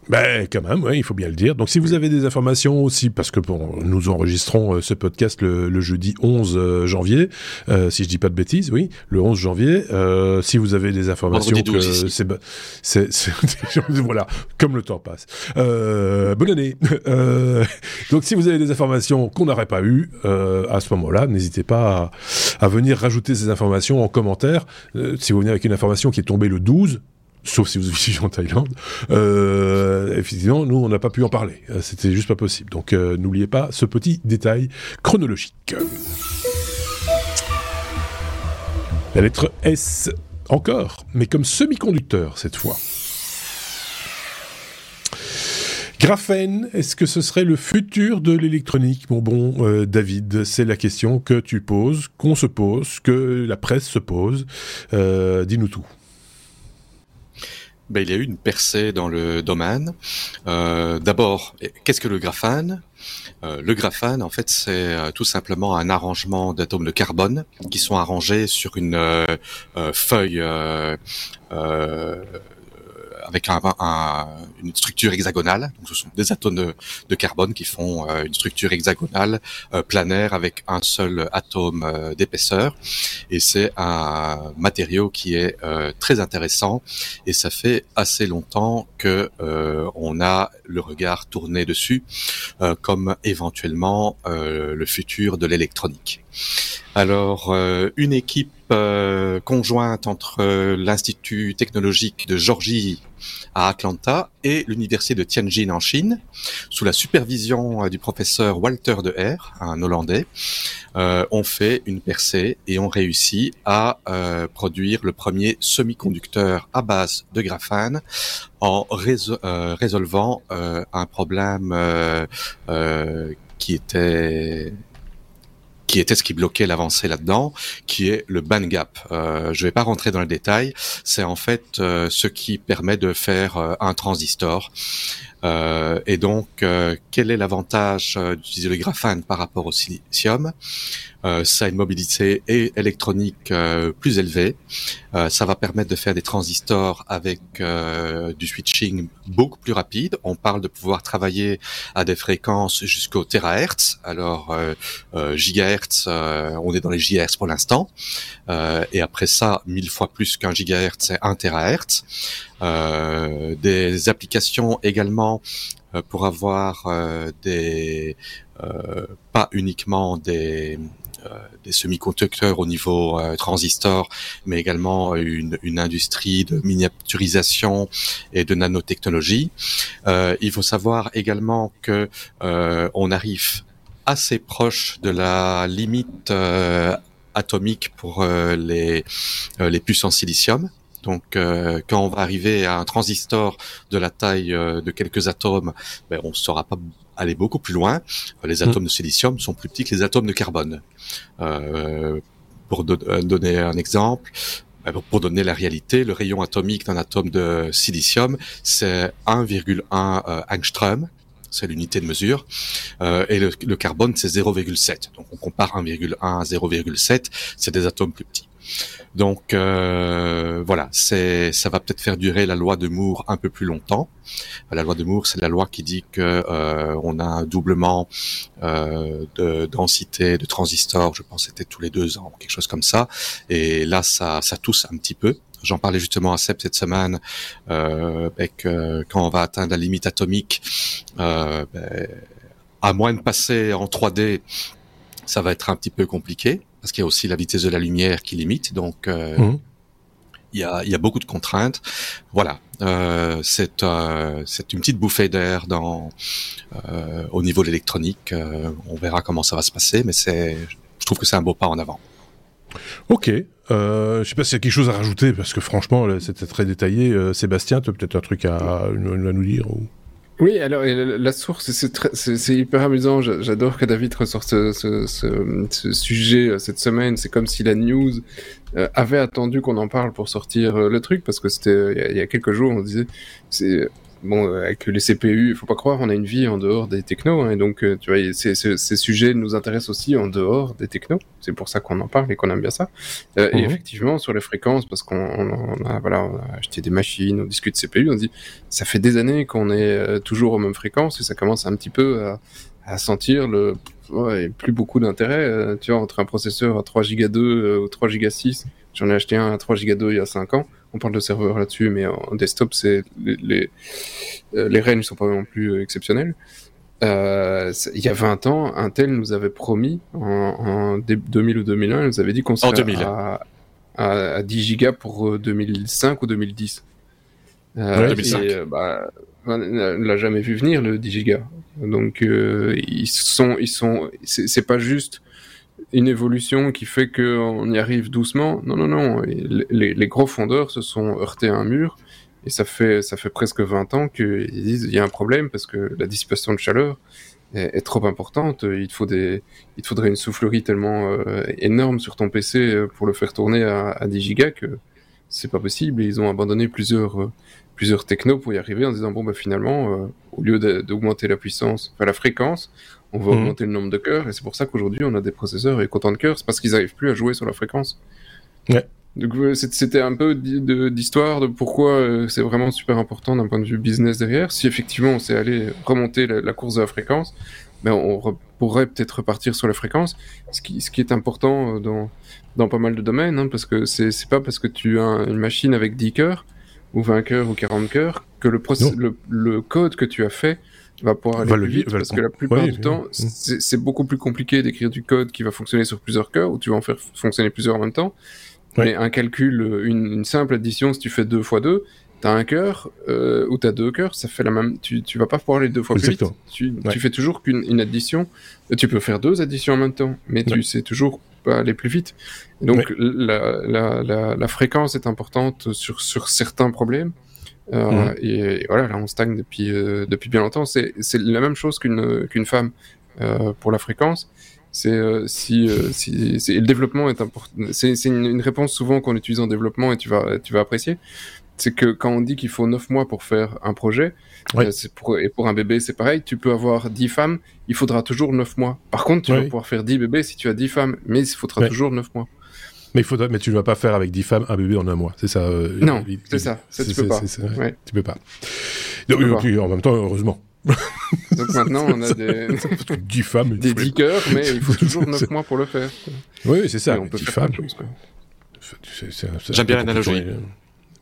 Ben, quand même, il faut bien le dire. Donc, si vous avez des informations aussi, parce que bon, nous enregistrons euh, ce podcast le, jeudi 11 euh, janvier, euh, si je dis pas de bêtises, oui, le 11 janvier. si vous avez des informations que c'est... voilà, comme le temps passe. bonne année Donc si vous avez des informations qu'on n'aurait pas eues euh, à ce moment-là, n'hésitez pas à, venir rajouter ces informations en commentaire. Euh, si vous venez avec une information qui est tombée le 12, sauf si vous vivez en Thaïlande, euh, effectivement, nous, on n'a pas pu en parler. C'était juste pas possible. Donc n'oubliez pas ce petit détail chronologique. La lettre S, encore, mais comme semi-conducteur cette fois. Graphène, est-ce que ce serait le futur de l'électronique, mon bon euh, David? C'est la question que tu poses, qu'on se pose, que la presse se pose. Euh, dis-nous tout. ben, il y a eu une percée dans le domaine. Euh, D'abord, qu'est-ce que le graphane euh, Le graphane, en fait, c'est tout simplement un arrangement d'atomes de carbone qui sont arrangés sur une feuille avec un, un, une structure hexagonale. Donc, ce sont des atomes de, carbone qui font euh, une structure hexagonale euh, planaire avec un seul atome euh, d'épaisseur. Et c'est un matériau qui est très intéressant. Et ça fait assez longtemps que on a le regard tourné dessus, comme éventuellement le futur de l'électronique. Alors, une équipe conjointe entre l'Institut technologique de Georgie à Atlanta et l'université de Tianjin en Chine, sous la supervision euh, du professeur Walter de Herr, un Hollandais, euh, ont fait une percée et ont réussi à euh, produire le premier semi-conducteur à base de graphane en euh, résolvant un problème qui était qui était ce qui bloquait l'avancée là-dedans, qui est le band gap. Euh, je ne vais pas rentrer dans le détail, c'est en fait euh, ce qui permet de faire euh, un transistor. Et donc, quel est l'avantage d'utiliser le graphane par rapport au silicium euh, ça a une mobilité électronique euh, plus élevée. Euh, ça va permettre de faire des transistors avec du switching beaucoup plus rapide. On parle de pouvoir travailler à des fréquences jusqu'au terahertz. Alors gigahertz, on est dans les gigahertz pour l'instant. et après ça, mille fois plus qu'un gigahertz, c'est un terahertz. Des applications également pour avoir des pas uniquement des euh, des semi-conducteurs au niveau euh, transistor, mais également une, une, industrie de miniaturisation et de nanotechnologie. Euh, il faut savoir également que on arrive assez proche de la limite atomique pour les, les puces en silicium. Donc, quand on va arriver à un transistor de la taille de quelques atomes, ben, on ne saura pas aller beaucoup plus loin. Les atomes de silicium sont plus petits que les atomes de carbone. Euh, pour euh, donner un exemple, euh, pour donner la réalité, le rayon atomique d'un atome de silicium, c'est 1,1 angstrom, c'est l'unité de mesure, et le, le carbone, c'est 0,7. Donc on compare 1,1 à 0,7, c'est des atomes plus petits. Donc euh, voilà, ça va peut-être faire durer la loi de Moore un peu plus longtemps. La loi de Moore, c'est la loi qui dit que euh, on a un doublement euh, de densité de transistors. Je pense c'était tous les deux ans, quelque chose comme ça. Et là, ça ça tousse un petit peu. J'en parlais justement à Seb cette semaine, avec quand on va atteindre la limite atomique, ben, à moins de passer en 3D, ça va être un petit peu compliqué parce qu'il y a aussi la vitesse de la lumière qui limite, donc euh, mhm. il, y a, il y a beaucoup de contraintes. Voilà, euh, c'est euh, c'est une petite bouffée d'air dans au niveau de l'électronique. On verra comment ça va se passer, mais je trouve que c'est un beau pas en avant. Ok. Euh, je sais pas s'il y a quelque chose à rajouter parce que franchement c'était très détaillé. Sébastien, tu as peut-être un truc à, à nous dire ou... Oui, alors la source, c'est hyper amusant. J'adore que David ressorte ce, ce, ce, sujet euh, cette semaine. C'est comme si la news euh, avait attendu qu'on en parle pour sortir euh, le truc, parce que c'était il y, a quelques jours, on disait, c'est bon, euh, avec les CPU, il faut pas croire, on a une vie en dehors des technos, hein, et donc, euh, tu vois, ces, ces, sujets nous intéressent aussi en dehors des technos. C'est pour ça qu'on en parle et qu'on aime bien ça. Euh, Et mhm. effectivement, sur les fréquences, parce qu'on on a, voilà, on a acheté des machines, on discute CPU, on dit, ça fait des années qu'on est euh, toujours aux mêmes fréquences et ça commence un petit peu à, à sentir le ouais, plus beaucoup d'intérêt, tu vois, entre un processeur à 3 Go 2 ou 3 Go 6. J'en ai acheté un à 3 Go 2 il y a 5 ans on parle de serveurs là-dessus, mais en desktop, c'est les, les, euh, les ranges sont pas non plus euh, exceptionnels. Euh, il y a 20 ans, Intel nous avait promis, en, en 2000 ou 2001, il nous avait dit qu'on serait à, à, 10 gigas pour 2005 ou 2010. Euh, 2005. Et, bah, on l'a jamais vu venir le 10 gigas. Donc euh, ils sont, ils sont, c'est pas juste une évolution qui fait qu'on y arrive doucement. Non, non, non. Les, les, gros fondeurs se sont heurtés à un mur. Et ça fait, ça fait presque 20 ans qu'ils disent il y a un problème parce que la dissipation de chaleur est, trop importante. Il faut des, il faudrait une soufflerie tellement euh, énorme sur ton PC euh, pour le faire tourner à, à 10 gigas que c'est pas possible. Ils ont abandonné plusieurs, plusieurs technos pour y arriver en disant bon bah finalement, au lieu d'augmenter la puissance, enfin la fréquence, on va mhm. augmenter le nombre de cœurs. Et c'est pour ça qu'aujourd'hui on a des processeurs avec autant de cœurs. C'est parce qu'ils n'arrivent plus à jouer sur la fréquence. Ouais. Donc c'était un peu d'histoire de pourquoi euh, c'est vraiment super important d'un point de vue business derrière. Si effectivement on s'est allé remonter la, course de la fréquence, ben on pourrait peut-être repartir sur la fréquence, ce qui, ce qui est important euh, dans, dans pas mal de domaines, hein, parce que c'est pas parce que tu as une machine avec 10 cœurs, ou 20 cœurs, ou 40 cœurs, que le, le, le, code que tu as fait va pouvoir aller plus vite, parce que la plupart du temps, c'est beaucoup plus compliqué d'écrire du code qui va fonctionner sur plusieurs cœurs, ou tu vas en faire fonctionner plusieurs en même temps, mais un calcul, une, simple addition, si tu fais 2 fois 2, tu as un cœur euh, ou tu as deux cœurs, ça fait la même. Tu, tu vas pas pouvoir aller deux fois plus vite. Tu, tu fais toujours qu'une addition. Tu peux faire deux additions en même temps, mais tu sais toujours pas aller plus vite. donc la, la, la, la, fréquence est importante sur, sur certains problèmes. Euh, mhm. et, voilà, là on stagne depuis, euh, depuis bien longtemps. C'est la même chose qu'une qu'une femme euh, pour la fréquence c'est si, si, le développement est important. C'est une, une, réponse souvent qu'on utilise en développement et tu vas, tu vas apprécier. C'est que quand on dit qu'il faut 9 mois pour faire un projet, euh, pour, et pour un bébé c'est pareil, tu peux avoir 10 femmes, il faudra toujours 9 mois. Par contre, tu vas pouvoir faire 10 bébés si tu as 10 femmes, mais il faudra toujours 9 mois. Mais, il faudra, mais tu ne vas pas faire avec 10 femmes un bébé en un mois, c'est ça Non, c'est ça, ça tu peux pas. Tu peux pas. en même temps, heureusement. Donc maintenant, on a des 10 femmes, des 10 cœurs, mais il faut toujours 9 mois pour le faire. Oui, c'est ça. on peut 10 faire femmes. J'aime bien l'analogie.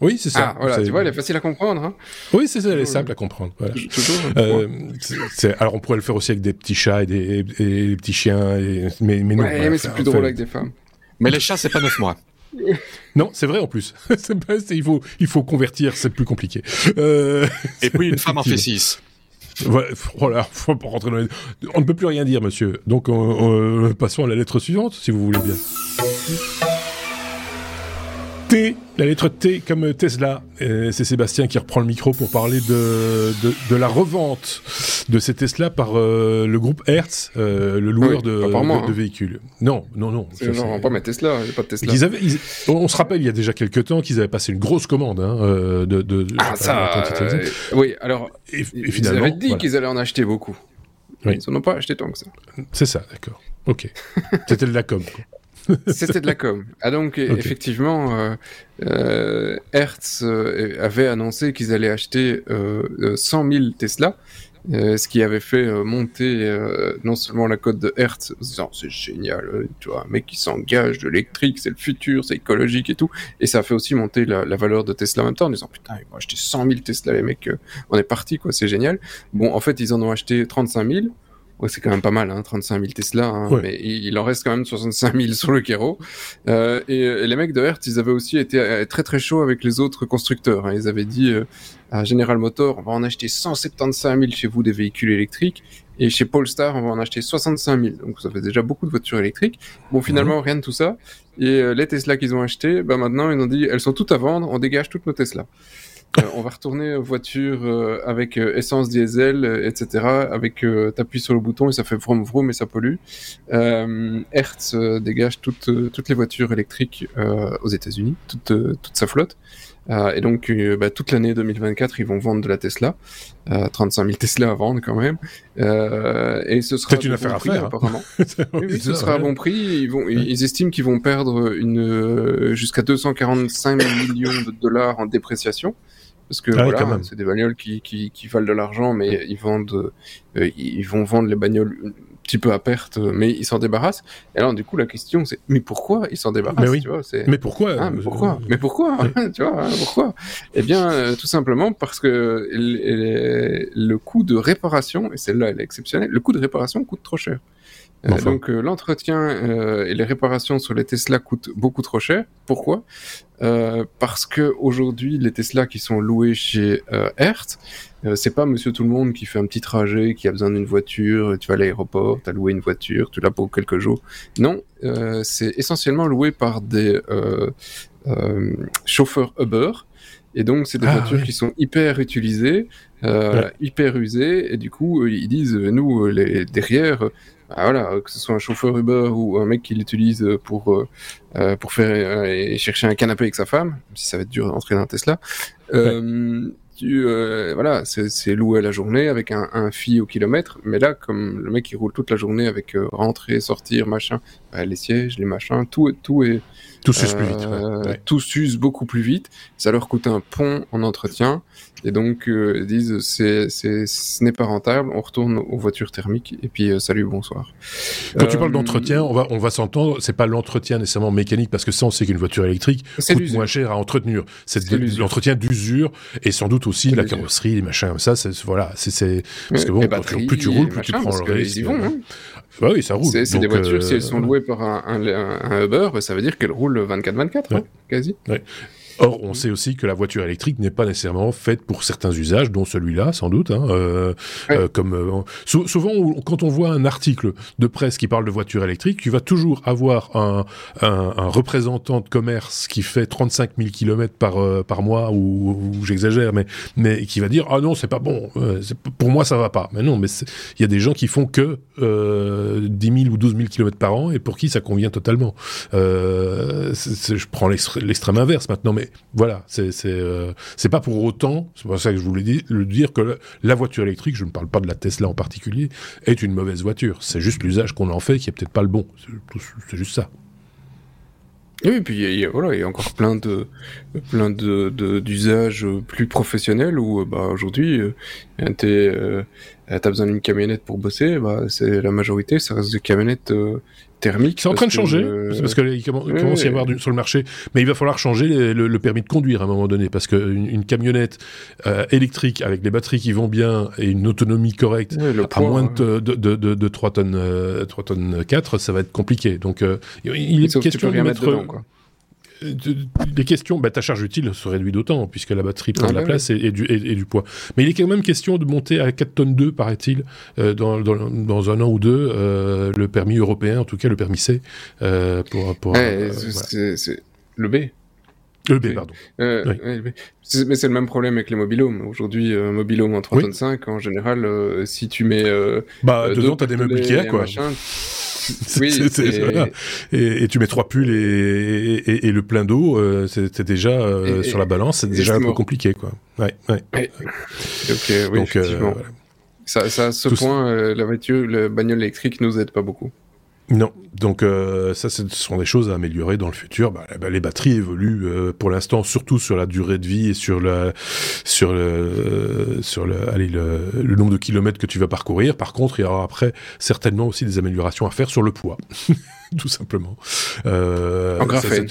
Oui, c'est ça. Ah, voilà, tu vois, elle est facile à comprendre. Hein. Oui, c'est ça, elle est simple à comprendre. Voilà. Euh, alors, on pourrait le faire aussi avec des petits chats et des, et des petits chiens, et... mais, mais non. Ouais, mais c'est plus drôle avec des femmes. Mais les chats, c'est pas 9 mois. Non, c'est vrai en plus. pas, il, faut, il faut convertir, c'est plus compliqué. Euh... Et puis une femme en fait 6. Voilà, faut pas rentrer dans les... On ne peut plus rien dire, monsieur. Donc, passons à la lettre suivante, si vous voulez bien. T, la lettre T comme Tesla. C'est Sébastien qui reprend le micro pour parler de, de, la revente de ces Tesla par euh, le groupe Hertz, euh, le loueur de, de, hein. véhicules. Non, non, non. Non, pas mes Tesla, il pas de Tesla. Ils avaient, on se rappelle, il y a déjà quelques temps qu'ils avaient passé une grosse commande hein, euh, de, de, Ah, ça, oui, alors, et, finalement, ils avaient dit qu'ils allaient en acheter beaucoup. Oui. Ils n'en ont pas acheté tant que ça. C'est ça, d'accord. Ok. C'était de la com. Quoi. C'était de la com. Ah donc effectivement, euh, euh, Hertz euh, avait annoncé qu'ils allaient acheter 100 000 Tesla, ce qui avait fait monter non seulement la cote de Hertz, c'est génial, tu vois, un mec qui s'engage de l'électrique, c'est le futur, c'est écologique et tout, et ça a fait aussi monter la, valeur de Tesla en même temps en disant putain, ils vont acheter 100 000 Tesla les mecs, on est parti quoi, c'est génial. Bon, en fait ils en ont acheté 35 000. Ouais, c'est quand même pas mal, hein, 35 000 Tesla, hein, mais il, en reste quand même 65 000 sur le Kero. Euh, et, les mecs de Hertz, ils avaient aussi été euh, très très chauds avec les autres constructeurs. Hein. Ils avaient dit euh, à General Motors, on va en acheter 175 000 chez vous des véhicules électriques, et chez Polestar, on va en acheter 65 000. Donc ça fait déjà beaucoup de voitures électriques. Bon, finalement, rien de tout ça. Et euh, les Tesla qu'ils ont achetés, bah maintenant, ils ont dit, elles sont toutes à vendre, on dégage toutes nos Tesla. Euh, on va retourner aux voitures euh, avec euh, essence diesel, etc. Avec t'appuies sur le bouton et ça fait vroom vroom et ça pollue. Hertz dégage toutes toutes les voitures électriques aux États-Unis, toute toute sa flotte. et donc, bah, toute l'année 2024, ils vont vendre de la Tesla. 35 000 Tesla à vendre quand même. et ce sera une affaire à faire, hein. apparemment. oui, ce sera à bon prix. Ils, vont, ils estiment qu'ils vont perdre une jusqu'à 245 millions de dollars en dépréciation parce que ah voilà, c'est des bagnoles qui, qui, qui valent de l'argent, mais ils vendent, euh, ils vont vendre les bagnoles un petit peu à perte, mais ils s'en débarrassent. Et alors du coup la question c'est, mais pourquoi ils s'en débarrassent mais, oui. tu vois, mais pourquoi ah, mais pourquoi Mais pourquoi Tu vois, hein, pourquoi? Eh bien, euh, tout simplement parce que le coût de réparation, et celle-là elle est exceptionnelle, le coût de réparation coûte trop cher. Euh, donc euh, l'entretien euh, et les réparations sur les Tesla coûtent beaucoup trop cher. Pourquoi? Parce que aujourd'hui les Tesla qui sont loués chez Hertz, c'est pas Monsieur Tout le Monde qui fait un petit trajet, qui a besoin d'une voiture, tu vas à l'aéroport, tu as loué une voiture, tu l'as pour quelques jours. Non, c'est essentiellement loué par des chauffeurs Uber. Et donc, c'est des ah, voitures qui sont hyper utilisées, euh, hyper usées, et du coup, ils disent, nous, les, derrière, bah, voilà, que ce soit un chauffeur Uber ou un mec qui l'utilise pour, pour faire chercher un canapé avec sa femme, si ça va être dur d'entrer dans un Tesla, euh, voilà, c'est loué la journée avec un, un fee au kilomètre. Mais là, comme le mec il roule toute la journée avec euh, rentrer, sortir, machin, les sièges, les machins, tout, tout est. Tout s'use plus vite. Euh, tout s'use beaucoup plus vite. Ça leur coûte un pont en entretien. Et donc, euh, ils disent, c'est, c'est, ce n'est pas rentable, on retourne aux voitures thermiques, et puis euh, salut, bonsoir. Quand tu parles d'entretien, on va, on va s'entendre, c'est pas l'entretien nécessairement mécanique, parce que ça, on sait qu'une voiture électrique coûte moins cher à entretenir. C'est, l'entretien d'usure, et sans doute aussi la carrosserie, les machins, ça, c'est, voilà, c'est, c'est, parce que bon, plus tu roules, plus tu prends le risque. Bah oui, ça roule. C'est, des voitures, si elles sont louées par un, un, Uber, ça veut dire qu'elles roulent 24-24, hein, quasi. Ouais. Or, on sait aussi que la voiture électrique n'est pas nécessairement faite pour certains usages, dont celui-là, sans doute. Hein, euh, euh, comme euh, souvent, quand on voit un article de presse qui parle de voiture électrique, tu vas toujours avoir un, un, un représentant de commerce qui fait 35 000 km par par mois, ou, j'exagère, mais mais qui va dire ah non, c'est pas bon, pour moi ça va pas. Mais non, mais il y a des gens qui font que 10 000 ou 12 000 km par an et pour qui ça convient totalement. je prends l'extrême inverse maintenant, mais voilà, c'est euh, pas pour autant, c'est pour ça que je voulais dire, dire que la voiture électrique, je ne parle pas de la Tesla en particulier, est une mauvaise voiture. C'est juste l'usage qu'on en fait qui est peut-être pas le bon. C'est juste ça. Et puis il y, a, voilà, il y a encore plein de plein de d'usages plus professionnels où bah aujourd'hui euh, euh, t'as besoin d'une camionnette pour bosser, bah c'est la majorité, ça reste des camionnettes thermique. C'est en train de changer, parce qu'il commence à y avoir du, sur le marché, mais il va falloir changer le, permis de conduire à un moment donné, parce qu'une une camionnette euh, électrique avec des batteries qui vont bien et une autonomie correcte à moins de, de, de, de, 3 tonnes 3 tonnes 4, ça va être compliqué. Donc euh, il est question de mettre... Dedans, quoi les questions, bah, ta charge utile se réduit d'autant, puisque la batterie prend de la place et, du, et, du, poids. Mais il est quand même question de monter à 4 tonnes 2, paraît-il, euh, dans, dans, dans, un an ou deux, euh, le permis européen, en tout cas le permis C, euh, pour... pour c'est le B le B, pardon. mais c'est le même problème avec les mobilhomes. Aujourd'hui, un mobilhome en 3 tonnes 5, en général, si tu mets... bah, dedans, t'as des meubles Ikea, quoi. oui, et... tu mets trois pulls et, et, le plein d'eau, euh, c'est déjà euh, sur la balance, c'est déjà un peu compliqué, quoi. Ouais, ouais. Donc, euh, ça, ça, à ce point, la voiture, le bagnole électrique nous aide pas beaucoup. Non, donc euh, ça, ce sont des choses à améliorer dans le futur. Bah, bah, les batteries évoluent euh, pour l'instant, surtout sur la durée de vie et sur le sur le sur le, allez, le, le, nombre de kilomètres que tu vas parcourir. Par contre, il y aura après certainement aussi des améliorations à faire sur le poids, tout simplement. Euh, en graphène.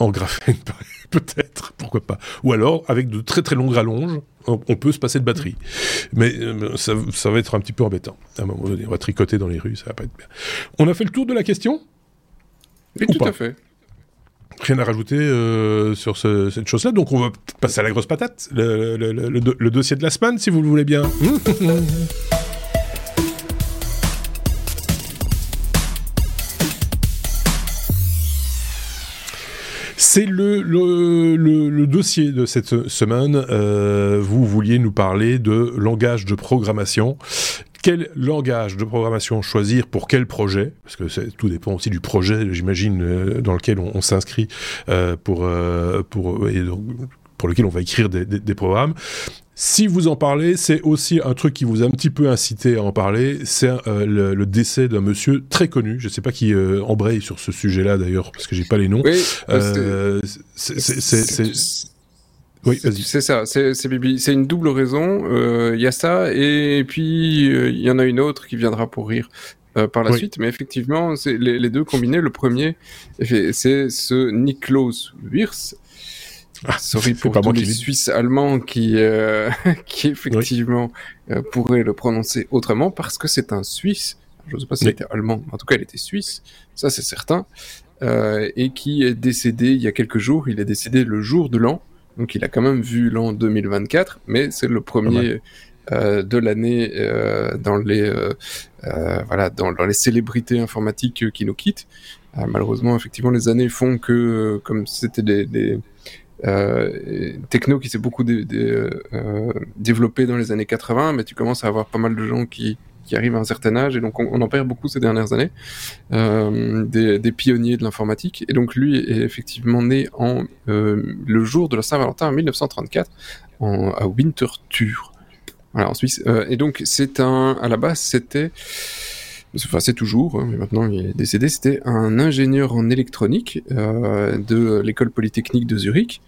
en graphène, peut-être, pourquoi pas. Ou alors avec de très très longues rallonges on, peut se passer de batterie. Mais euh, ça, va être un petit peu embêtant. À un moment donné, on va tricoter dans les rues, ça va pas être bien. On a fait le tour de la question Oui, tout à fait. Rien à rajouter euh, sur cette chose-là, donc on va passer à la grosse patate, le dossier de la semaine, si vous le voulez bien. C'est le, le, le, dossier de cette semaine. Euh, vous vouliez nous parler de langage de programmation. Quel langage de programmation choisir pour quel projet? Parce que tout dépend aussi du projet, j'imagine, euh, dans lequel on, s'inscrit euh, pour, euh, pour, pour lequel on va écrire des, des, des programmes. Si vous en parlez, c'est aussi un truc qui vous a un petit peu incité à en parler. C'est euh, le, décès d'un monsieur très connu. Je ne sais pas qui euh, embraye sur ce sujet-là d'ailleurs, parce que j'ai pas les noms. Oui, euh, c'est oui, C'est ça, c'est une double raison. Il y a ça, et puis il y en a une autre qui viendra pour rire. par la suite, mais effectivement, c'est les, les, deux combinés. Le premier, c'est ce Niklaus Wirth, ah, Sorry pour tous les Suisses allemands qui, euh, qui effectivement euh, pourraient le prononcer autrement parce que c'est un Suisse. Je ne sais pas s'il était allemand, en tout cas il était suisse, ça c'est certain, euh, et qui est décédé il y a quelques jours. Il est décédé le jour de l'an, donc il a quand même vu l'an 2024, mais c'est le premier euh, de l'année euh, dans les euh, voilà dans, dans, les célébrités informatiques qui nous quittent. malheureusement, effectivement, les années font que comme c'était des, des techno qui s'est beaucoup développé dans les années 80, mais tu commences à avoir pas mal de gens qui qui arrivent à un certain âge, et donc on, en perd beaucoup ces dernières années, euh, des, pionniers de l'informatique. Et donc lui est effectivement né en euh, le jour de la Saint-Valentin en 1934 en, à Winterthur, en Suisse. Euh, et donc c'est un, à la base c'était, c'est toujours, hein, mais maintenant il est décédé, c'était un ingénieur en électronique de l'école polytechnique de Zurich.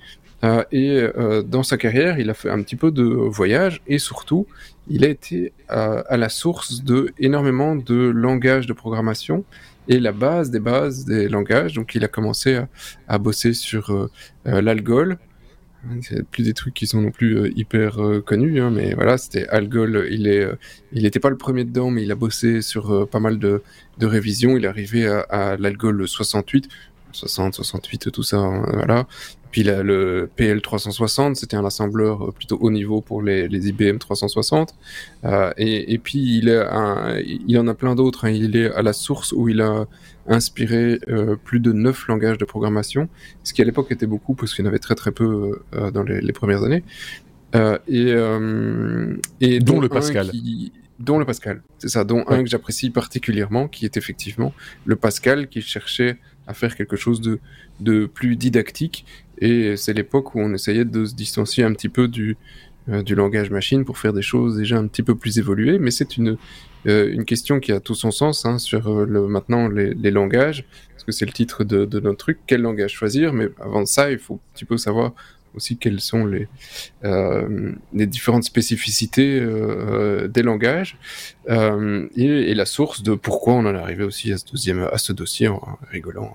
et dans sa carrière, il a fait un petit peu de voyage et surtout, il a été euh, à, la source de énormément de langages de programmation et la base des bases des langages. Donc, il a commencé à, bosser sur euh, euh, l'Algol. C'est plus des trucs qui sont non plus hyper connus, hein, mais voilà, c'était Algol. Il est, il n'était pas le premier dedans, mais il a bossé sur pas mal de, révisions. Il est arrivé à, à l'Algol 68. 60, 68, tout ça, hein, voilà. Puis le PL360, c'était un assembleur euh, plutôt haut niveau pour les, les IBM 360. Euh, et, et, puis il, est un, il en a plein d'autres. Hein. Il est à la source où il a inspiré euh, plus de neuf langages de programmation, ce qui à l'époque était beaucoup parce qu'il y en avait très très peu euh, dans les, les, premières années. Et, et dont, le Pascal. dont le Pascal, c'est ça, dont un que j'apprécie particulièrement, qui est effectivement le Pascal qui cherchait à faire quelque chose de, de plus didactique et c'est l'époque où on essayait de se distancier un petit peu du, euh, du langage machine pour faire des choses déjà un petit peu plus évoluées. Mais c'est une, euh, une question qui a tout son sens hein, sur euh, le, maintenant les, langages, parce que c'est le titre de, notre truc, quel langage choisir? Mais avant ça, il faut un petit peu savoir aussi quelles sont les, les différentes spécificités des langages et, et, la source de pourquoi on en est arrivé aussi à ce, deuxième, à ce dossier en rigolant.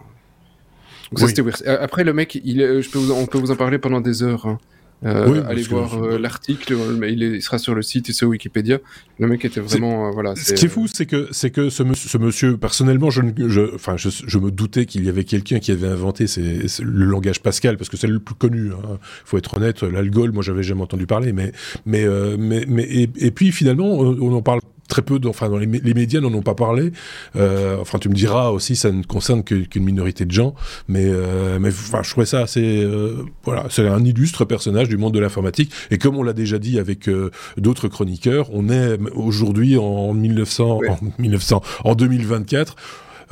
Euh, après, le mec, il je peux on peut vous en parler pendant des heures. Hein. Euh, allez voir euh, l'article, il, sera sur le site et sur Wikipédia. Le mec était vraiment, voilà. Ce qui est fou, c'est que c'est que ce, ce, monsieur, personnellement, je, je, enfin, je, je me doutais qu'il y avait quelqu'un qui avait inventé le langage Pascal, parce que c'est le plus connu. Hein. Faut être honnête, l'algol, moi, j'avais jamais entendu parler, mais mais mais mais et, et, puis finalement, on en parle très peu, enfin dans les, médias n'en ont pas parlé. Euh, enfin, tu me diras aussi, ça ne concerne qu'une minorité de gens, mais euh, mais enfin, je trouvais ça assez, euh, voilà, c'est un illustre personnage du monde de l'informatique. Et comme on l'a déjà dit avec d'autres chroniqueurs, on est aujourd'hui en 1900, en 1900, en 2024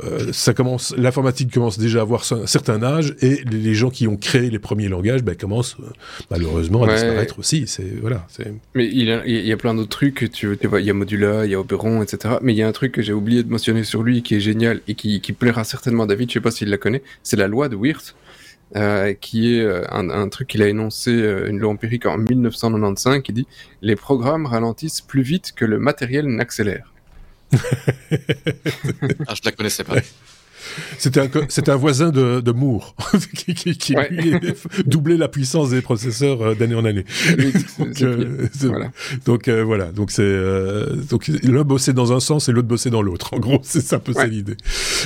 euh, ça commence, l'informatique commence déjà à avoir un certain âge et les gens qui ont créé les premiers langages ben, commencent euh, malheureusement à disparaître aussi. C'est voilà. Mais il y, a, il y a plein d'autres trucs. Tu, tu vois, il y a Modula, il y a Operon, etc. Mais il y a un truc que j'ai oublié de mentionner sur lui qui est génial et qui, qui plaira certainement à David. Je sais pas s'il la connaît. C'est la loi de Wirth. Euh, qui est un, un truc qu'il a énoncé, une loi empirique en 1995, qui dit les programmes ralentissent plus vite que le matériel n'accélère. ah, je la connaissais pas. C'était un, c'était un voisin de, de Moore qui, qui, qui lui doublait la puissance des processeurs euh, d'année en année. donc, euh, voilà. donc euh, voilà, donc c'est donc l'un bossait dans un sens et l'autre bossait dans l'autre. En gros, c'est ça un peu ouais. l'idée.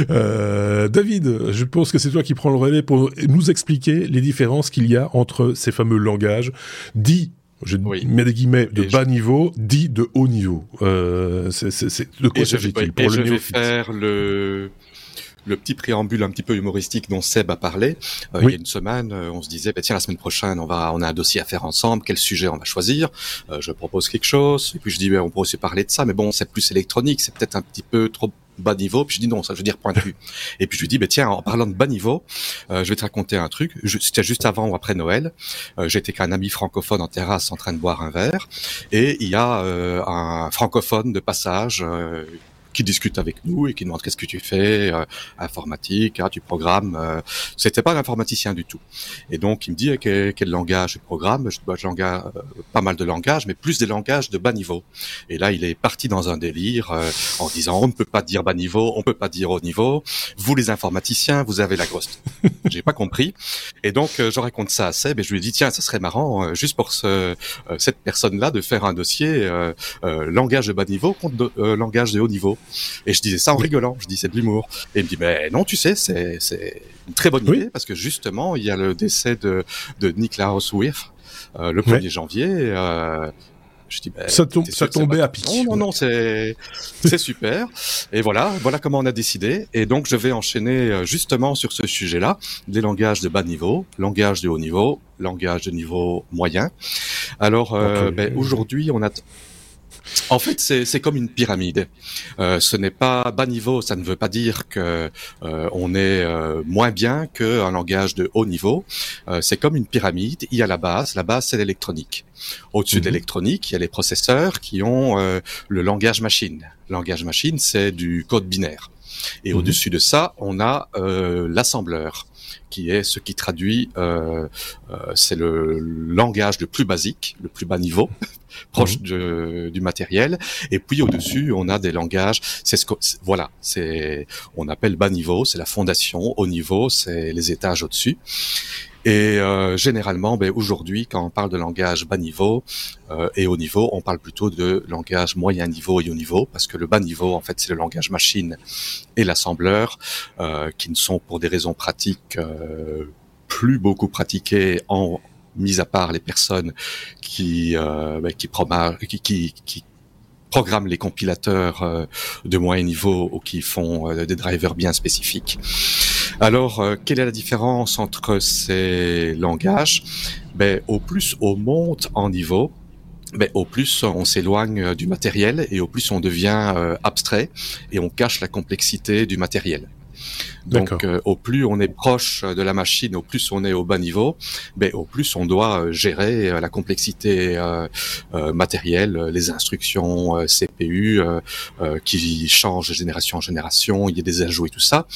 David, je pense que c'est toi qui prends le relais pour nous expliquer les différences qu'il y a entre ces fameux langages dits je mets des guillemets de bas niveau, dit de haut niveau. Euh, c'est de quoi s'agit-il pour le je vais faire le le petit préambule un petit peu humoristique dont Seb a parlé. Euh, Il y a une semaine, euh, on se disait, bah, tiens, la semaine prochaine, on va, on a un dossier à faire ensemble. Quel sujet on va choisir euh, Je propose quelque chose. Et puis je dis, bah, on pourrait aussi parler de ça, mais bon, c'est plus électronique, c'est peut-être un petit peu trop bas niveau. Puis je dis non, ça je veux dire point de vue. et puis je lui dis, bah, tiens, en parlant de bas niveau, euh, je vais te raconter un truc. C'était juste avant ou après Noël. Euh, J'étais qu'un ami francophone en terrasse en train de boire un verre. Et il y a euh, un francophone de passage euh, qui discute avec nous et qui demande qu'est-ce que tu fais, euh, informatique, ah, tu programmes. Euh, C'était pas un informaticien du tout. Et donc il me dit quel, quel langage je programme? Je, bah, je langage, euh, pas mal de langages, mais plus des langages de bas niveau. Et là il est parti dans un délire euh, en disant on ne peut pas dire bas niveau, on peut pas dire haut niveau. Vous les informaticiens, vous avez la grosse. J'ai pas compris. Et donc euh, je raconte ça à Seb et je lui dis tiens ça serait marrant euh, juste pour ce, cette personne là de faire un dossier langage de bas niveau contre de, langage de haut niveau. Et je disais ça en rigolant. Je dis c'est de l'humour. Et il me dit mais non, tu sais, c'est une très bonne oui. idée parce que justement il y a le décès de de Niklaus Wirth euh, le 1er ouais. janvier. Euh, Je dis, ben, ça, ça tombait à pic. Non, non, non, c'est c'est super. Et voilà, voilà comment on a décidé. Et donc, je vais enchaîner euh, justement sur ce sujet-là, les langages de bas niveau, langage de haut niveau, langage de niveau moyen. Alors, euh, ben, aujourd'hui, on a en fait, c'est comme une pyramide. Euh, ce n'est pas bas niveau, ça ne veut pas dire que euh, on est euh, moins bien qu'un langage de haut niveau. Euh, c'est comme une pyramide. Il y a la base. La base, c'est l'électronique. Au-dessus de mhm. l'électronique, il y a les processeurs qui ont euh, le langage machine. Le langage machine, c'est du code binaire. Et mhm. au-dessus de ça, on a l'assembleur qui est ce qui traduit, euh, euh, c'est le langage le plus basique, le plus bas niveau, proche mhm. du matériel. Et puis au-dessus, on a des langages. C'est ce que, voilà, c'est on appelle bas niveau, c'est la fondation. Haut niveau, c'est les étages au-dessus. Et euh, généralement, ben, aujourd'hui, quand on parle de langage bas niveau euh, et haut niveau, on parle plutôt de langage moyen niveau et haut niveau, parce que le bas niveau, en fait, c'est le langage machine et l'assembleur, euh, qui ne sont pour des raisons pratiques euh, plus beaucoup pratiqués en mis à part les personnes qui euh, ben, qui, qui, qui, qui programment les compilateurs euh, de moyen niveau ou qui font des drivers bien spécifiques. Alors, euh, quelle est la différence entre ces langages? Ben, Au plus on monte en niveau, ben, au plus on s'éloigne du matériel et au plus on devient abstrait et on cache la complexité du matériel. Donc, euh, au plus on est proche de la machine, au plus on est au bas niveau, ben, au plus on doit euh, gérer euh, la complexité matérielle, les instructions CPU qui changent de génération en génération, il y a des ajouts et tout ça.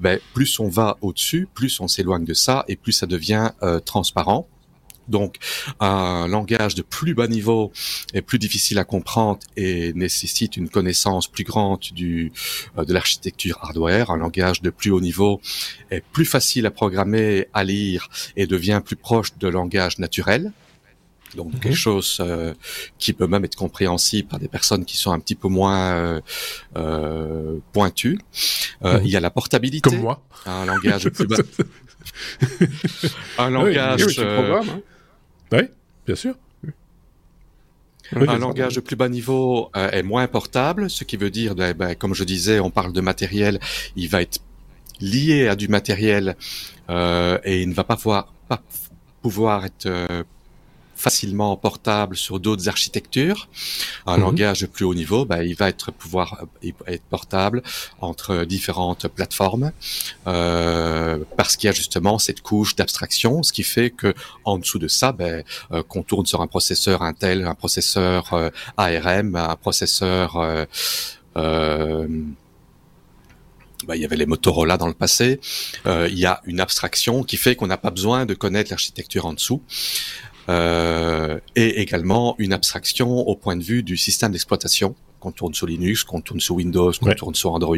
Ben, plus on va au-dessus, plus on s'éloigne de ça et plus ça devient transparent. Donc, un langage de plus bas niveau est plus difficile à comprendre et nécessite une connaissance plus grande du, euh, de l'architecture hardware. Un langage de plus haut niveau est plus facile à programmer, à lire et devient plus proche de langage naturel. Donc quelque chose euh, qui peut même être compréhensible par des personnes qui sont un petit peu moins euh, euh pointues. Il y a la portabilité. Comme moi. Un langage plus bas. un langage. Oui, hein. Oui, bien sûr. un langage de plus bas niveau euh, est moins portable, ce qui veut dire, ben, ben, comme je disais, on parle de matériel, il va être lié à du matériel euh, et il ne va pas pouvoir, pas pouvoir être euh, facilement portable sur d'autres architectures. Un mhm. langage de plus haut niveau, bah, il va être pouvoir être portable entre différentes plateformes euh, parce qu'il y a justement cette couche d'abstraction, ce qui fait que en dessous de ça, ben, euh, qu'on tourne sur un processeur Intel, un processeur euh, ARM, un processeur euh, euh, bah, il y avait les Motorola dans le passé. Euh, il y a une abstraction qui fait qu'on n'a pas besoin de connaître l'architecture en dessous et également une abstraction au point de vue du système d'exploitation qu'on tourne sur Linux, qu'on tourne sur Windows, qu'on tourne sur Android.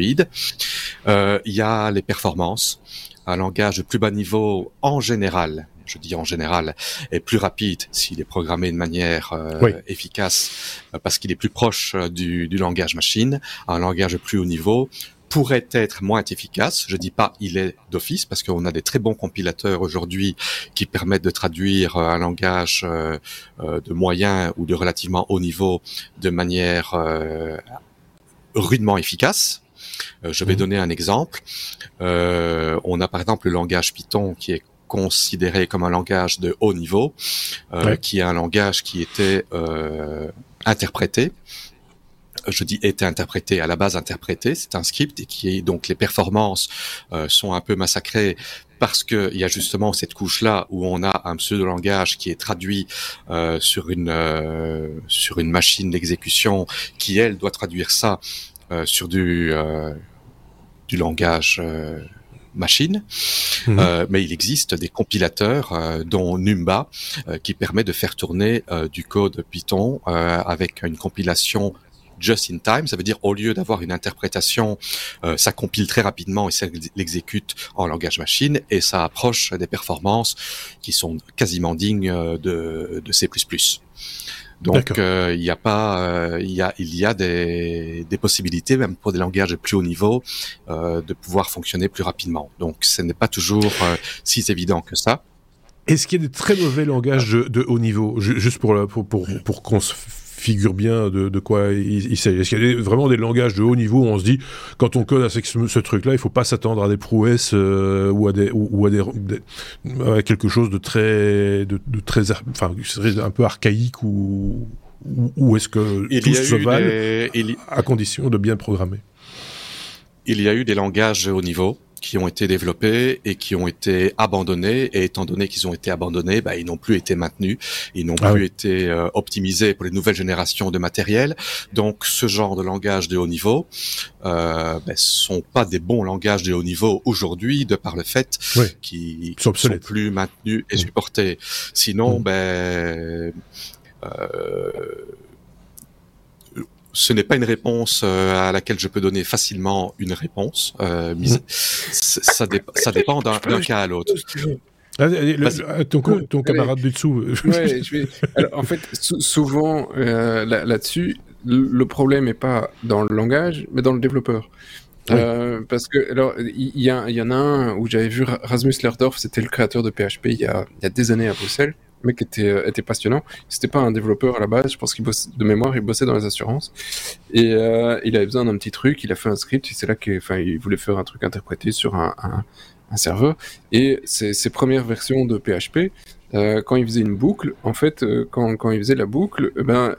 Euh, il y a les performances, un langage de plus bas niveau en général, je dis en général, est plus rapide s'il est programmé de manière euh, efficace euh, parce qu'il est plus proche euh, du, du, langage machine. Un langage de plus haut niveau pourrait être moins efficace. Je dis pas il est d'office parce qu'on a des très bons compilateurs aujourd'hui qui permettent de traduire euh, un langage euh, euh, de moyen ou de relativement haut niveau de manière rudement efficace. je vais mmh. donner un exemple. on a par exemple le langage Python qui est considéré comme un langage de haut niveau, qui est un langage qui était interprété je dis été interprété, à la base interprété, c'est un script et qui est donc les performances euh, sont un peu massacrées parce qu'il y a justement cette couche-là où on a un pseudo-langage qui est traduit euh, sur une euh, sur une machine d'exécution qui elle doit traduire ça euh, sur du euh, du langage machine, mmh. mais il existe des compilateurs, dont Numba, qui permet de faire tourner du code Python avec une compilation just in time. Ça veut dire au lieu d'avoir une interprétation, euh, ça compile très rapidement et ça l'exécute en langage machine et ça approche des performances qui sont quasiment dignes euh, de, de C++. Donc euh, il y a pas, il y a il y a des, des, possibilités même pour des langages de plus haut niveau de pouvoir fonctionner plus rapidement. Donc ce n'est pas toujours si évident que ça. Est-ce qu'il y a des très mauvais langages de, de haut niveau, juste pour, pour, pour, pour qu'on figure bien de, quoi il, s'agit. Est-ce qu'il y a vraiment des langages de haut niveau où on se dit, quand on code à ce, truc-là, il faut pas s'attendre à des prouesses euh, ou à des ou, à des, quelque chose de très de, très enfin un peu archaïque ou ou, est-ce que tout se valent à condition de bien programmer? Il y a eu des langages haut niveau qui ont été développés et qui ont été abandonnés. Et étant donné qu'ils ont été abandonnés, bah, ils n'ont plus été maintenus, ils n'ont ah plus été euh, optimisés pour les nouvelles générations de matériel. Donc, ce genre de langage de haut niveau euh, bah, sont pas des bons langages de haut niveau aujourd'hui, de par le fait qu'ils sont, sont plus maintenus et supportés. Sinon, mmh. ben euh, ce n'est pas une réponse euh, à laquelle je peux donner facilement une réponse. Euh, mhm. ça, ça, dépend d'un cas à l'autre. ton, camarade du dessous. en fait, souvent là-dessus, le problème n'est pas dans le langage, mais dans le développeur. parce que alors il y, y, en a un où j'avais vu Rasmus Lerdorf, c'était le créateur de PHP il y, a, il y a des années à Bruxelles, le mec était, euh, était passionnant. C'était pas un développeur à la base, je pense qu'il bosse de mémoire, il bossait dans les assurances. Et euh, il avait besoin d'un petit truc, il a fait un script, c'est là qu'il voulait faire un truc interprété sur un, serveur. Et ses, premières versions de PHP, euh, quand il faisait une boucle, en fait, quand, quand il faisait la boucle, eh ben,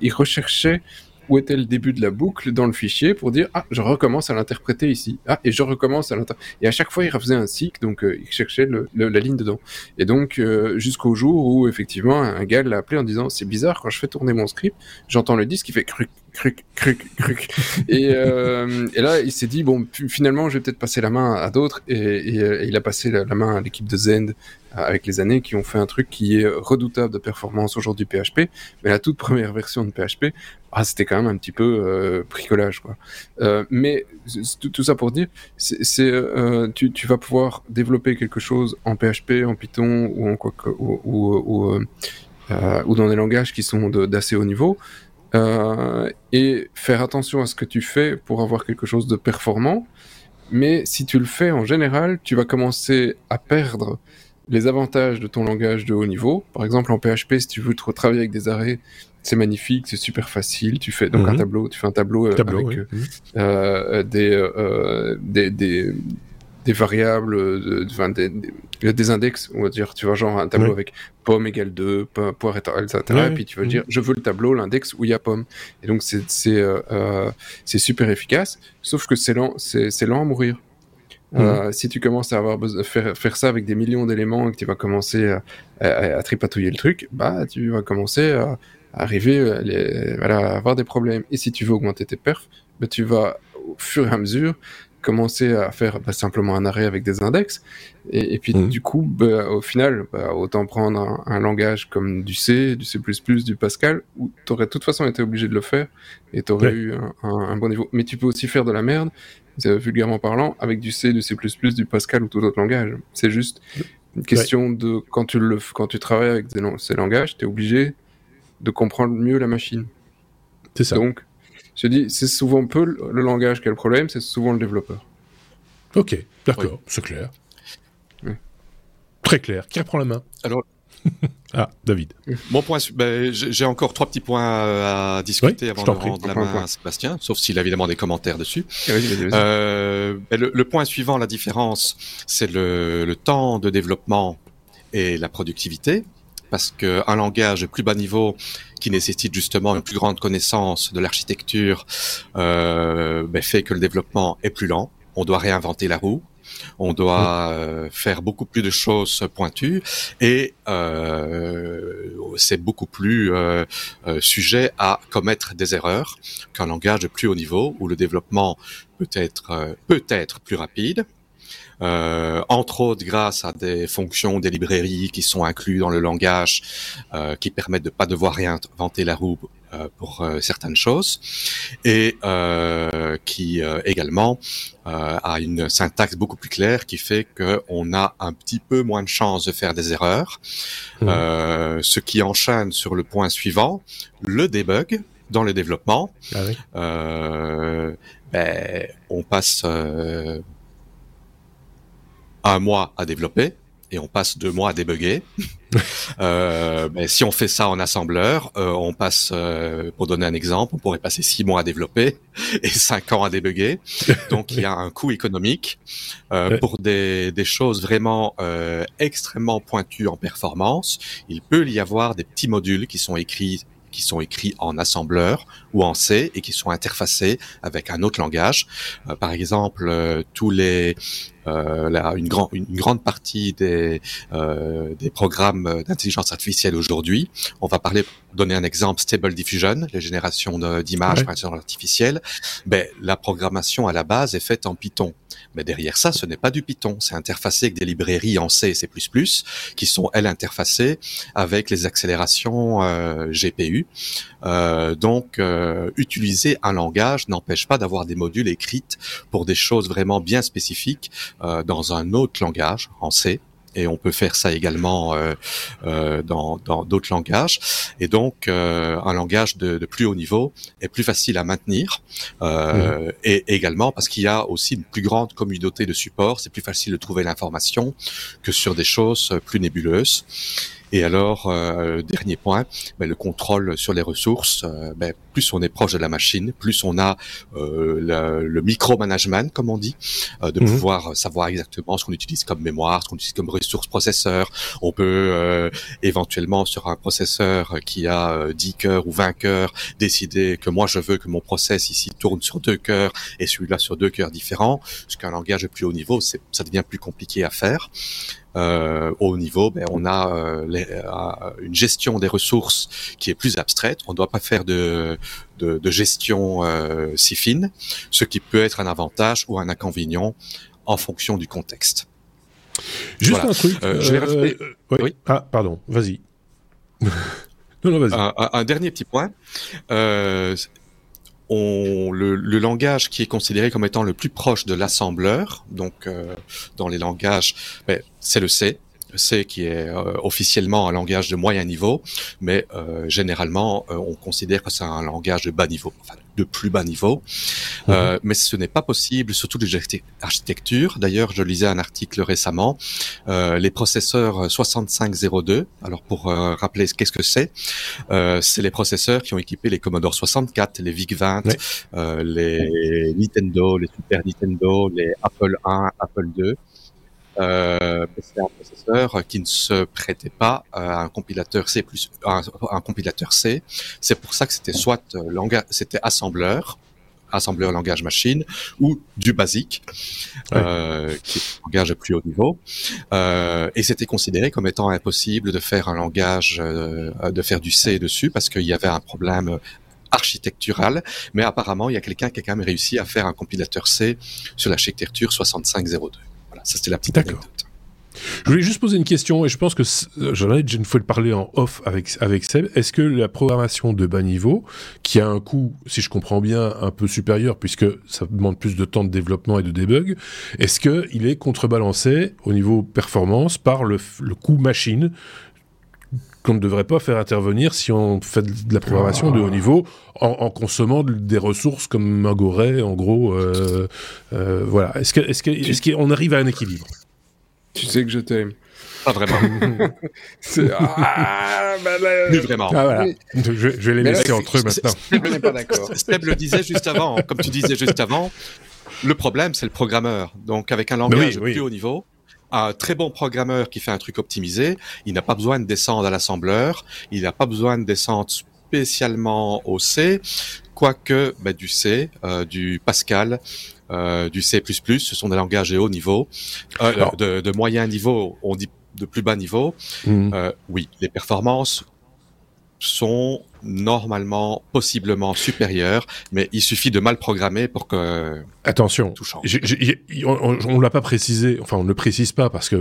il recherchait où était le début de la boucle dans le fichier pour dire ah je recommence à l'interpréter ici. Ah et je recommence à l'interpréter et à chaque fois il refaisait un cycle donc euh, il cherchait le, la ligne dedans. Et donc euh, jusqu'au jour où effectivement un gars l'a appelé en disant c'est bizarre quand je fais tourner mon script j'entends le disque qui fait cruc cruc cruc cruc et, euh, et là il s'est dit bon finalement je vais peut-être passer la main à d'autres et, et, il a passé la, main à l'équipe de Zend avec les années qui ont fait un truc qui est redoutable de performance aujourd'hui PHP, mais la toute première version de PHP, ah, c'était quand même un petit peu euh, bricolage. Quoi. Euh, mais tout, ça pour dire, c'est, euh, tu, vas pouvoir développer quelque chose en PHP, en Python euh, euh, ou dans des langages qui sont d'assez haut niveau. Et faire attention à ce que tu fais pour avoir quelque chose de performant. Mais si tu le fais en général, tu vas commencer à perdre les avantages de ton langage de haut niveau. Par exemple, en PHP, si tu veux travailler avec des arrêts, c'est magnifique, c'est super facile. Tu fais donc un mhm. tableau, tu fais un tableau, euh, avec euh, euh, des, euh, des, des, des variables, de, des, des, index, on va dire, tu vois, genre un tableau avec pomme égale 2, poire, etc. et puis tu vas dire, je veux le tableau, l'index où il y a pomme. Et donc c'est c'est super efficace, sauf que c'est lent, c'est lent à mourir. Euh, mhm. si tu commences à avoir faire, faire ça avec des millions d'éléments et que tu vas commencer à, à, tripatouiller le truc, bah tu vas commencer à, arriver à, voilà, avoir des problèmes. Et si tu veux augmenter tes perfs, bah, tu vas au fur et à mesure commencer à faire bah, simplement un arrêt avec des index. Et, et puis mhm. du coup, bah, au final, bah, autant prendre un, un, langage comme du C, du C++, du Pascal, où tu aurais de toute façon été obligé de le faire et tu aurais eu un, un, bon niveau. Mais tu peux aussi faire de la merde vulgairement parlant, avec du C, du C++, du Pascal ou tout autre langage. C'est juste une question de quand tu le quand tu travailles avec ces langages, tu es obligé de comprendre mieux la machine. C'est ça. Donc, je dis, c'est souvent peu le langage qui a le problème, c'est souvent le développeur. Ok, d'accord, c'est clair. Très clair. Qui reprend la main? Alors, ah, David. Mon point, ben, j'ai encore trois petits points à discuter avant de rendre la main à Sébastien, sauf s'il a évidemment des commentaires dessus. Euh, ben, le, point suivant, la différence, c'est le, le, temps de développement et la productivité. Parce qu'un langage de plus bas niveau qui nécessite justement une plus grande connaissance de l'architecture euh, ben, fait que le développement est plus lent. On doit réinventer la roue on doit euh, faire beaucoup plus de choses pointues et euh, c'est beaucoup plus euh, sujet à commettre des erreurs qu'un langage de plus haut niveau où le développement peut être peut-être plus rapide. Entre autres grâce à des fonctions des librairies qui sont incluses dans le langage, qui permettent de pas devoir réinventer la roue euh, pour euh, certaines choses et euh, qui également a une syntaxe beaucoup plus claire qui fait qu'on a un petit peu moins de chances de faire des erreurs, mmh. ce qui enchaîne sur le point suivant, le debug dans le développement. Ah oui. ben, on passe un mois à développer et on passe deux mois à débugger. Euh, mais si on fait ça en assembleur, euh, on passe, euh, pour donner un exemple, on pourrait passer six mois à développer et cinq ans à débugger. Donc il y a un coût économique pour des, des, choses vraiment extrêmement pointues en performance. Il peut y avoir des petits modules qui sont écrits qui sont écrits en assembleur ou en C et qui sont interfacés avec un autre langage. Euh, par exemple, euh, tous les euh, une, grand, une, grande partie des, euh, des programmes d'intelligence artificielle aujourd'hui. On va parler, donner un exemple, Stable Diffusion, les générations d'images par intelligence artificielle. Ben, la programmation à la base est faite en Python. Mais derrière ça, ce n'est pas du Python. C'est interfacé avec des librairies en C et C++, qui sont, elles, interfacées avec les accélérations euh, GPU. Euh, donc, euh, utiliser un langage n'empêche pas d'avoir des modules écrits pour des choses vraiment bien spécifiques dans un autre langage, en C et on peut faire ça également euh, euh, dans d'autres langages. Et donc, euh, un langage de, de, plus haut niveau est plus facile à maintenir, euh, mmh. et également parce qu'il y a aussi une plus grande communauté de support. C'est plus facile de trouver l'information que sur des choses plus nébuleuses. Et alors, euh, dernier point, ben, le contrôle sur les ressources. Euh, ben, plus on est proche de la machine, plus on a euh, le, le micro-management, comme on dit, euh, de mhm. pouvoir savoir exactement ce qu'on utilise comme mémoire, ce qu'on utilise comme ressource processeur. On peut euh, éventuellement sur un processeur qui a 10 cœurs ou 20 cœurs décider que moi je veux que mon process ici tourne sur deux cœurs et celui-là sur deux cœurs différents. Ce qu'un langage plus haut niveau, ça devient plus compliqué à faire euh, au niveau, ben, on a euh, euh, une gestion des ressources qui est plus abstraite. On ne doit pas faire de, de, de gestion euh, si fine, ce qui peut être un avantage ou un inconvénient en fonction du contexte. Juste un truc. Euh, je vais oui. Ah, pardon. Vas-y. non, non, vas-y. Un, un, dernier petit point. Euh, on, le, le, langage qui est considéré comme étant le plus proche de l'assembleur, donc euh, dans les langages, ben, c'est le C. Le C qui est euh, officiellement un langage de moyen niveau, mais euh, généralement on considère que c'est un langage de bas niveau. Enfin, de plus bas niveau. Mhm. Euh, mais ce n'est pas possible, surtout les architectures. D'ailleurs, je lisais un article récemment, euh, les processeurs 6502. Alors pour euh, rappeler qu'est-ce que c'est, euh, c'est les processeurs qui ont équipé les Commodore 64, les VIC-20, euh, les Nintendo, les Super Nintendo, les Apple 1, Apple 2. Euh, c'est un processeur qui ne se prêtait pas à un compilateur C plus un, un compilateur C. C'est pour ça que c'était soit euh, c'était assembleur, assembleur langage machine ou du basique, euh, qui est un langage de plus haut niveau. Euh, et c'était considéré comme étant impossible de faire un langage, euh, de faire du C dessus parce qu'il y avait un problème architectural, mais apparemment il y a quelqu'un qui a quand même réussi à faire un compilateur C sur l'architecture 6502. Ça, c'était la petite anecdote. Je voulais juste poser une question, et je pense que j'en ai déjà une fois parler en off avec, avec Seb. Est-ce que la programmation de bas niveau, qui a un coût, si je comprends bien, un peu supérieur, puisque ça demande plus de temps de développement et de debug, est-ce qu'il est contrebalancé au niveau performance par le, le coût machine qu'on ne devrait pas faire intervenir si on fait de la programmation de haut niveau en, consommant des ressources comme un en gros. Euh, euh, voilà. Est-ce qu'on est est qu'on arrive à un équilibre? Tu sais que je t'aime. Pas vraiment. ah, bah vraiment. Ah, voilà. je, vais les laisser entre eux maintenant. Je n'est pas d'accord. Steb le disait juste avant, comme tu disais juste avant, le problème, c'est le programmeur. Donc, avec un langage plus haut niveau, un très bon programmeur qui fait un truc optimisé, il n'a pas besoin de descendre à l'assembleur, il n'a pas besoin de descendre spécialement au C, quoique bah, du C, euh, du Pascal, euh, du C++, ce sont des langages de haut niveau, euh, de, de, moyen niveau, on dit de plus bas niveau. Mmh. Euh, oui, les performances sont normalement, possiblement supérieur, mais il suffit de mal programmer pour que attention, tout change. on, on, l'a pas précisé, enfin on ne le précise pas parce que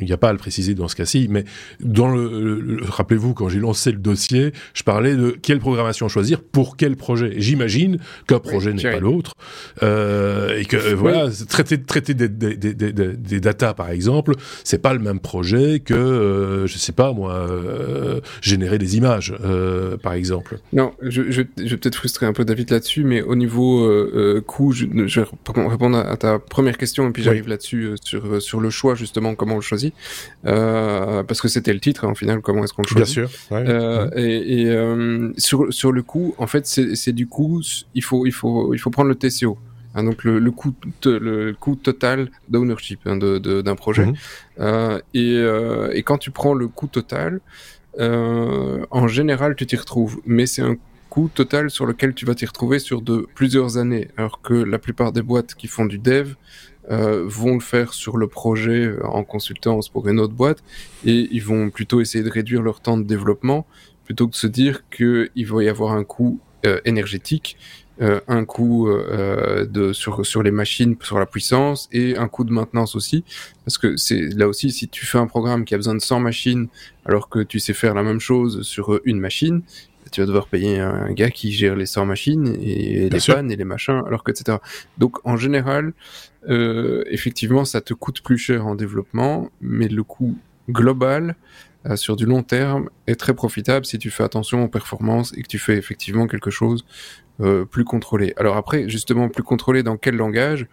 il n'y a pas à le préciser dans ce cas-ci, mais dans le, rappelez-vous quand j'ai lancé le dossier, je parlais de quelle programmation choisir pour quel projet. J'imagine qu'un projet n'est pas l'autre euh, et que euh, voilà traiter traiter des, des, des, des, des datas par exemple, c'est pas le même projet que euh, je sais pas moi euh, générer des images. Euh, par exemple. Non, je, je, je vais peut-être frustrer un peu David là-dessus, mais au niveau coût, je, je, vais répondre à ta première question et puis j'arrive là-dessus sur sur le choix justement comment on le choisit, parce que c'était le titre hein, au final comment est-ce qu'on le choisit. Bien sûr. Ouais, et, et sur sur le coût, en fait, c'est du coup, il faut il faut il faut prendre le TCO. Hein, donc le, le, coût, le coût total d'ownership hein, d'un de, projet. Mhm. Euh, et, euh, et, quand tu prends le coût total, euh, en général, tu t'y retrouves. Mais c'est un coût total sur lequel tu vas t'y retrouver sur de plusieurs années. Alors que la plupart des boîtes qui font du dev euh, vont le faire sur le projet euh, en consultance pour une autre boîte et ils vont plutôt essayer de réduire leur temps de développement plutôt que de se dire qu'il va y avoir un coût euh, énergétique euh, un coût euh, de sur sur les machines, sur la puissance et un coût de maintenance aussi, parce que c'est là aussi si tu fais un programme qui a besoin de 100 machines alors que tu sais faire la même chose sur une machine, tu vas devoir payer un gars qui gère les 100 machines et les pannes et les machins, alors que etc. Donc en général, euh, effectivement, ça te coûte plus cher en développement, mais le coût global euh, sur du long terme est très profitable si tu fais attention aux performances et que tu fais effectivement quelque chose euh, plus contrôlé. Alors après, justement, plus contrôlé dans quel langage?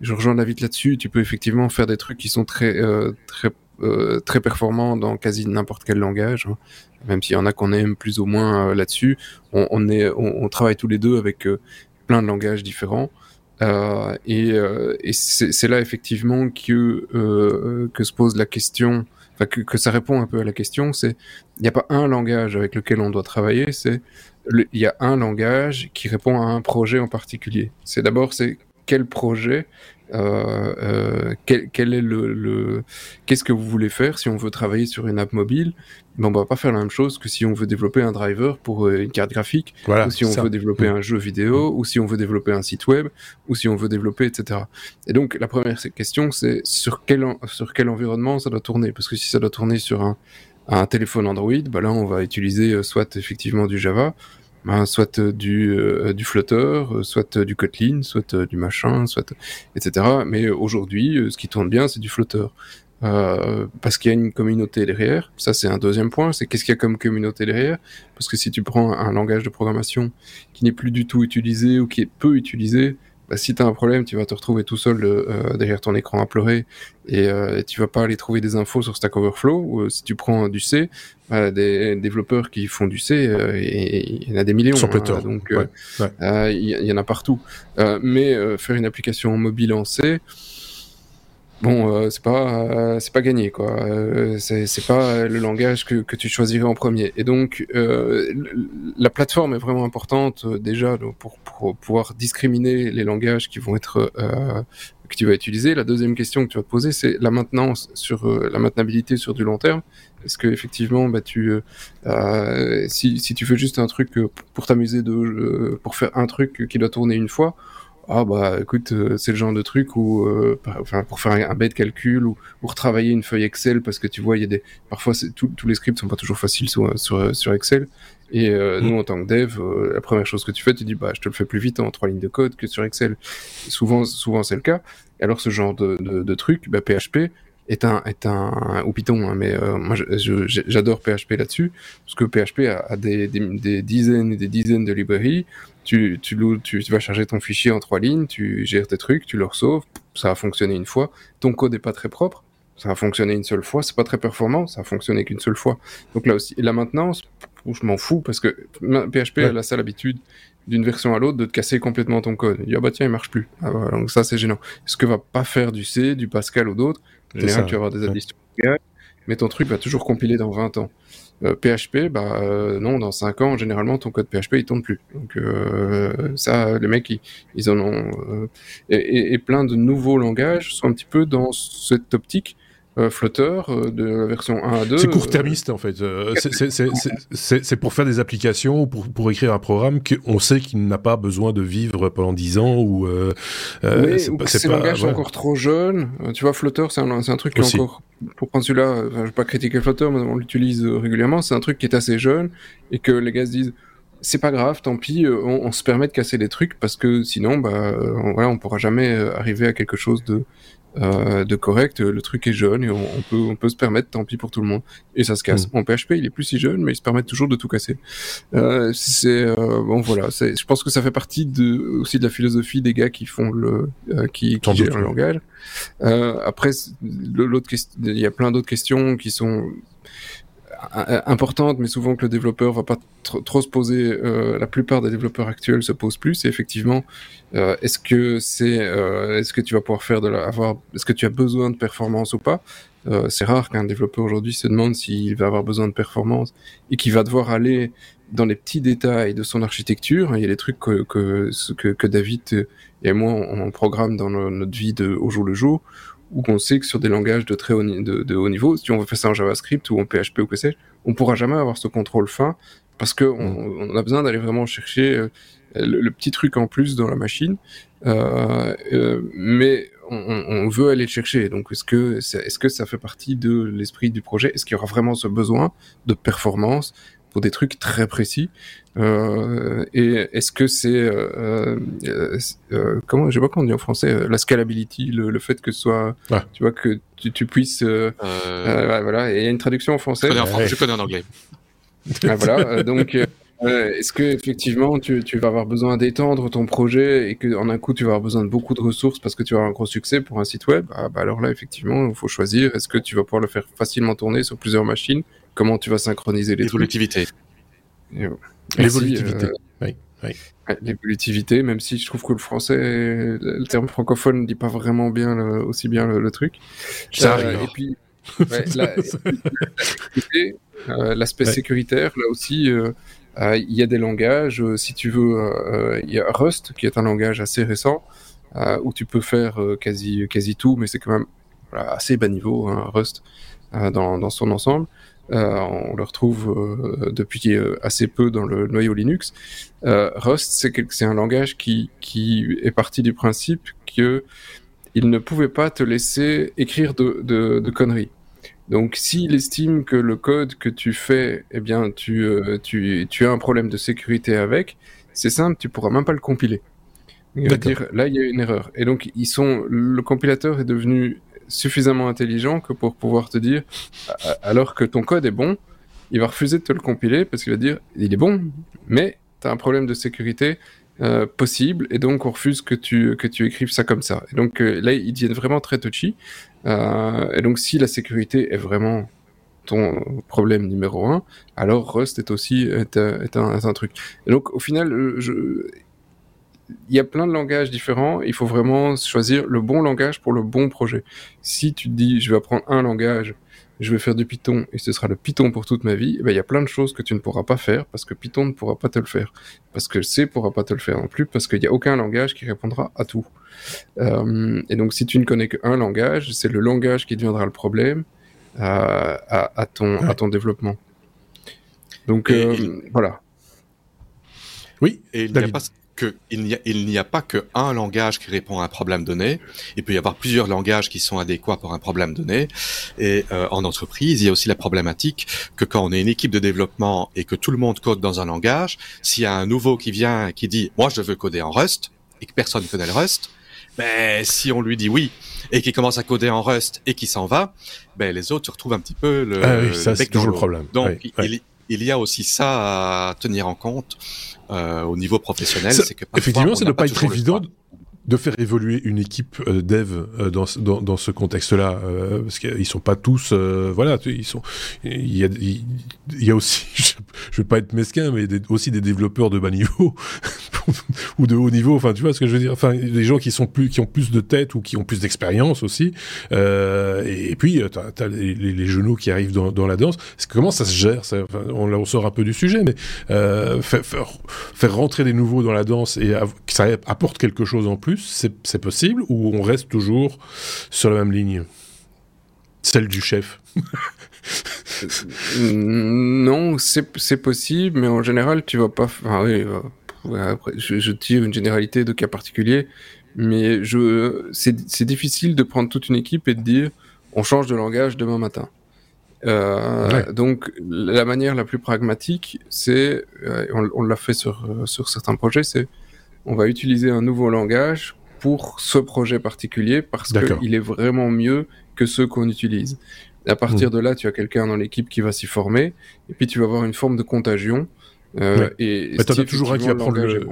Je rejoins David là-dessus. Tu peux effectivement faire des trucs qui sont très euh, très euh, très performants dans quasi n'importe quel langage, hein. même s'il y en a qu'on aime plus ou moins là-dessus. On, est, on, travaille tous les deux avec plein de langages différents. et, et c'est là effectivement que que se pose la question, enfin que ça répond un peu à la question. C'est il n'y a pas un langage avec lequel on doit travailler. C'est il y a un langage qui répond à un projet en particulier. C'est d'abord c'est quel projet, euh, euh, quel, quel, est le, le qu'est-ce que vous voulez faire si on veut travailler sur une app mobile? Ben, on va pas faire la même chose que si on veut développer un driver pour euh, une carte graphique, ou si on veut développer mm. un jeu vidéo, ou si on veut développer un site web, ou si on veut développer, etc. Et donc la première question, c'est sur quel sur quel environnement ça doit tourner, parce que si ça doit tourner sur un un téléphone Android, bah là on va utiliser soit effectivement du Java, bah, soit euh, du, euh, du Flutter, soit du Kotlin, soit du machin, soit etc. Mais aujourd'hui, ce qui tourne bien, c'est du Flutter. Euh, parce qu'il y a une communauté derrière. Ça, c'est un deuxième point. C'est qu'est-ce qu'il y a comme communauté derrière? Parce que si tu prends un langage de programmation qui n'est plus du tout utilisé ou qui est peu utilisé, bah, si tu as un problème, tu vas te retrouver tout seul euh, derrière ton écran à pleurer et, euh, tu vas pas aller trouver des infos sur Stack Overflow. Ou euh, si tu prends du C, bah, des développeurs qui font du C, euh, il y en a des millions. Sur hein, donc il y, en a partout. mais faire une application mobile en C, bon, euh, c'est pas euh, c'est pas gagné quoi. Euh, c'est pas le langage que que tu choisirais en premier. Et donc la plateforme est vraiment importante déjà pour, pour pouvoir discriminer les langages qui vont être que tu vas utiliser. La deuxième question que tu vas te poser, c'est la maintenance sur la maintenabilité sur du long terme. Est-ce que effectivement, bah, tu, si, si tu fais juste un truc pour t'amuser de, pour faire un truc qui doit tourner une fois, ah bah écoute, euh, c'est le genre de truc où, euh, enfin, pour faire un, bête calcul ou pour travailler une feuille Excel parce que tu vois, il y a des, parfois tous les scripts sont pas toujours faciles sur, sur, sur Excel. Et euh, nous, mm. en tant que dev, la première chose que tu fais, tu dis bah je te le fais plus vite en trois lignes de code que sur Excel. souvent, souvent c'est le cas. Et alors ce genre de, de, de truc, bah, PHP, est un est un ou Python hein, mais euh, moi j'adore PHP là-dessus parce que PHP a, des, des, dizaines et des dizaines de librairies tu tu, tu tu vas charger ton fichier en trois lignes tu gères tes trucs tu le sauves ça a fonctionné une fois ton code est pas très propre ça a fonctionné une seule fois c'est pas très performant ça a fonctionné qu'une seule fois donc là aussi la maintenance je m'en fous parce que PHP a la sale habitude d'une version à l'autre de te casser complètement ton code. Il dit ah bah tiens il marche plus. Ah, donc ça c'est gênant. Ce que va pas faire du C, du Pascal ou d'autres, général, tu vas avoir des additions, mais ton truc va toujours compiler dans 20 ans. PHP, euh, bah euh, non, dans 5 ans, généralement, ton code PHP, il tourne plus. Donc euh, ça, les mecs, ils, en ont... Et, et, plein de nouveaux langages sont un petit peu dans cette optique euh, Flutter euh, de la version 1 à 2. C'est court-termiste en fait. Euh, c'est pour faire des applications ou pour, pour écrire un programme qu'on sait qu'il n'a pas besoin de vivre pendant 10 ans ou. Euh, oui, ces langages sont encore trop jeunes. Tu vois, Flutter, c'est un, un, truc qui est encore. Pour prendre celui-là, je vais pas critiquer Flutter, mais on l'utilise régulièrement. C'est un truc qui est assez jeune et que les gars se disent c'est pas grave, tant pis, on, on, se permet de casser des trucs parce que sinon, bah, on, voilà, on pourra jamais arriver à quelque chose de euh, de correct, le truc est jeune et on, peut, on peut se permettre, tant pis pour tout le monde. Et ça se casse. Mon PHP, il est plus si jeune, mais il se permet toujours de tout casser. Euh, c'est euh, bon, voilà. Je pense que ça fait partie de, aussi de la philosophie des gars qui font le, euh, qui, qui gèrent le langage. Euh, après, l'autre, il y a plein d'autres questions qui sont importante, mais souvent que le développeur va pas trop se poser. Euh, la plupart des développeurs actuels se posent plus. C'est effectivement, euh, est-ce que c'est, euh, est-ce que tu vas pouvoir faire de la, avoir, est-ce que tu as besoin de performance ou pas? Euh, C'est rare qu'un développeur aujourd'hui se demande s'il va avoir besoin de performance et qu'il va devoir aller dans les petits détails de son architecture. Il y a des trucs que que, que, que David et moi on, programme dans notre vie de, au jour le jour ou qu'on sait que sur des langages de très haut, de, haut niveau, si on veut faire ça en JavaScript ou en PHP ou que sais-je, on pourra jamais avoir ce contrôle fin parce que on, mm. a besoin d'aller vraiment chercher euh, le, petit truc en plus dans la machine, euh, euh, mais on, on, veut aller le chercher. Donc est-ce que est-ce que ça fait partie de l'esprit du projet? Est-ce qu'il y aura vraiment ce besoin de performance? Pour des trucs très précis. Euh, et est-ce que c'est euh, euh, comment, je sais pas comment on dit en français, la scalability, le, le fait que ce soit, tu vois, que tu, tu puisses, voilà. Et il y a une traduction en français. Je connais en, anglais. Ah, voilà. donc. Est-ce que effectivement tu, tu, vas avoir besoin d'étendre ton projet et que en un coup tu vas avoir besoin de beaucoup de ressources parce que tu vas avoir un gros succès pour un site web? Ah, bah alors là effectivement il faut choisir est-ce que tu vas pouvoir le faire facilement tourner sur plusieurs machines? Comment tu vas synchroniser les L'évolutivité. L'évolutivité. Euh, oui. L'évolutivité, même si je trouve que le français, le terme francophone ne dit pas vraiment bien aussi bien le, truc. Ça euh, Et puis, l'aspect sécuritaire, là aussi, il y a des langages. si tu veux, il y a Rust, qui est un langage assez récent, où tu peux faire quasi, quasi tout, mais c'est quand même assez bas niveau, hein, Rust, dans, dans son ensemble. Euh, on le retrouve euh, depuis euh, assez peu dans le noyau Linux. Rust, c'est un langage qui, qui est parti du principe que il ne pouvait pas te laisser écrire de, de, de conneries. Donc, s'il estime que le code que tu fais, eh bien, tu, tu, tu as un problème de sécurité avec, c'est simple, tu pourras même pas le compiler. Il va dire, là, il y a une erreur. Et donc, ils sont, le compilateur est devenu suffisamment intelligent que pour pouvoir te dire, alors que ton code est bon, il va refuser de te le compiler parce qu'il va dire, il est bon, mais tu as un problème de sécurité euh, possible et donc on refuse que tu, que tu écrives ça comme ça. Et donc euh, là, ils deviennent vraiment très touchy. Euh, et donc si la sécurité est vraiment ton problème numéro un, alors Rust est aussi est, est, un, un, truc. Et donc au final, je, il y a plein de langages différents. Il faut vraiment choisir le bon langage pour le bon projet. Si tu te dis, je vais apprendre un langage, je vais faire du Python et ce sera le Python pour toute ma vie, eh ben, il y a plein de choses que tu ne pourras pas faire parce que Python ne pourra pas te le faire. Parce que C ne pourra pas te le faire non plus parce qu'il n'y a aucun langage qui répondra à tout. Euh, et donc, si tu ne connais qu'un langage, c'est le langage qui deviendra le problème à, à, ton, à ton développement. Donc, euh, voilà. Oui, et il n'y a pas qu'il n'y a, il n'y a pas qu'un langage qui répond à un problème donné. Il peut y avoir plusieurs langages qui sont adéquats pour un problème donné. Et euh, en entreprise, il y a aussi la problématique que quand on est une équipe de développement et que tout le monde code dans un langage, s'il y a un nouveau qui vient qui dit moi je veux coder en Rust et que personne ne connaît le Rust, ben si on lui dit oui et qu'il commence à coder en Rust et qu'il s'en va, ben les autres se retrouvent un petit peu le. Ah oui, ça c'est toujours le problème. Donc il, il y a aussi ça à tenir en compte euh, au niveau professionnel. c'est que effectivement, ça ne doit pas, être évident de faire évoluer une équipe euh, dev euh, dans, dans, dans, ce contexte-là, euh, parce qu'ils sont pas tous, euh, voilà, ils sont, il y a, il y a aussi, je, vais pas être mesquin, mais aussi des développeurs de bas niveau ou de haut niveau, enfin, tu vois ce que je veux dire, enfin, des gens qui sont plus, qui ont plus de tête ou qui ont plus d'expérience aussi, et, et, puis t'as as les, les, genoux qui arrivent dans, dans la danse. Comment ça se gère ça, enfin, on, on, sort un peu du sujet, mais faire, faire, faire, rentrer des nouveaux dans la danse et que ça apporte quelque chose en plus c'est possible ou on reste toujours sur la même ligne? Celle du chef Non, c'est possible, mais en général, tu vas pas. oui, euh, après, je, tire une généralité de cas particuliers, mais c'est difficile de prendre toute une équipe et de dire on change de langage demain matin. Euh, donc la manière la plus pragmatique, c'est, euh, on, on l'a fait sur, sur certains projets, c'est on va utiliser un nouveau langage pour ce projet particulier parce qu'il est vraiment mieux que ceux qu'on utilise. À partir hmm. de là, tu as quelqu'un dans l'équipe qui va s'y former, et puis tu vas avoir une forme de contagion. Euh, et Mais t'en as toujours un qui va prendre le.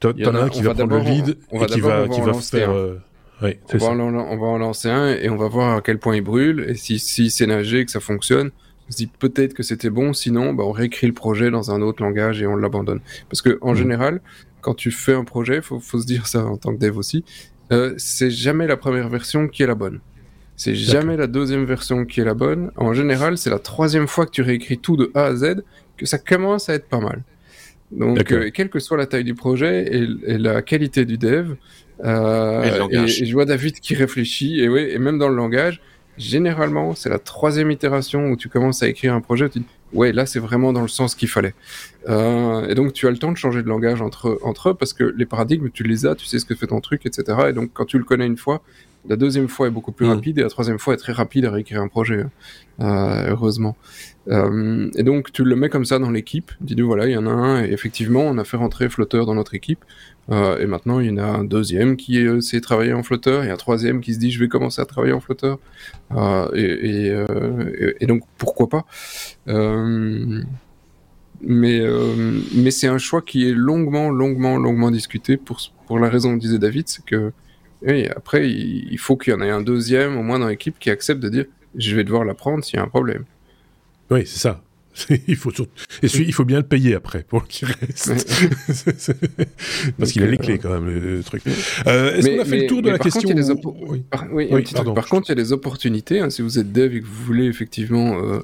T'en as un qui va prendre le lead et qui va, qui va faire. Euh, on, va en, on, va en, lancer un et on va voir à quel point il brûle. Et si, si c'est nager que ça fonctionne, on se dit peut-être que c'était bon. Sinon, bah, on réécrit le projet dans un autre langage et on l'abandonne. Parce que en hmm. général, quand tu fais un projet, faut, faut se dire ça en tant que dev aussi, euh, c'est jamais la première version qui est la bonne. C'est jamais la deuxième version qui est la bonne. En général, c'est la troisième fois que tu réécris tout de A à Z que ça commence à être pas mal. Donc, euh, quelle que soit la taille du projet et, la qualité du dev, euh, et, je vois David qui réfléchit, et oui, et même dans le langage, généralement, c'est la troisième itération où tu commences à écrire un projet, tu dis, ouais, là, c'est vraiment dans le sens qu'il fallait. Euh, et donc, tu as le temps de changer de langage entre, entre eux parce que les paradigmes, tu les as, tu sais ce que fait ton truc, etc. Et donc, quand tu le connais une fois, la deuxième fois est beaucoup plus mm. rapide et la troisième fois est très rapide à réécrire un projet, euh, heureusement. Euh, et donc tu le mets comme ça dans l'équipe, dis-lui voilà, il y en a un, et effectivement on a fait rentrer flotteur dans notre équipe, euh, et maintenant il y en a un deuxième qui sait travailler en flotteur, et un troisième qui se dit je vais commencer à travailler en flotteur, et, et, et, donc pourquoi pas? Mais mais c'est un choix qui est longuement, longuement, longuement discuté pour, pour la raison que disait David, c'est que et après, il faut qu'il y en ait un deuxième, au moins dans l'équipe, qui accepte de dire je vais devoir l'apprendre s'il y a un problème. Oui, c'est ça. il faut et il faut bien le payer après pour qu'il reste. Parce qu'il a les clés quand même le, truc. Euh, est-ce qu'on a fait le tour de la question oui. Par... contre il y a des opportunités hein, si vous êtes dev et que vous voulez effectivement euh,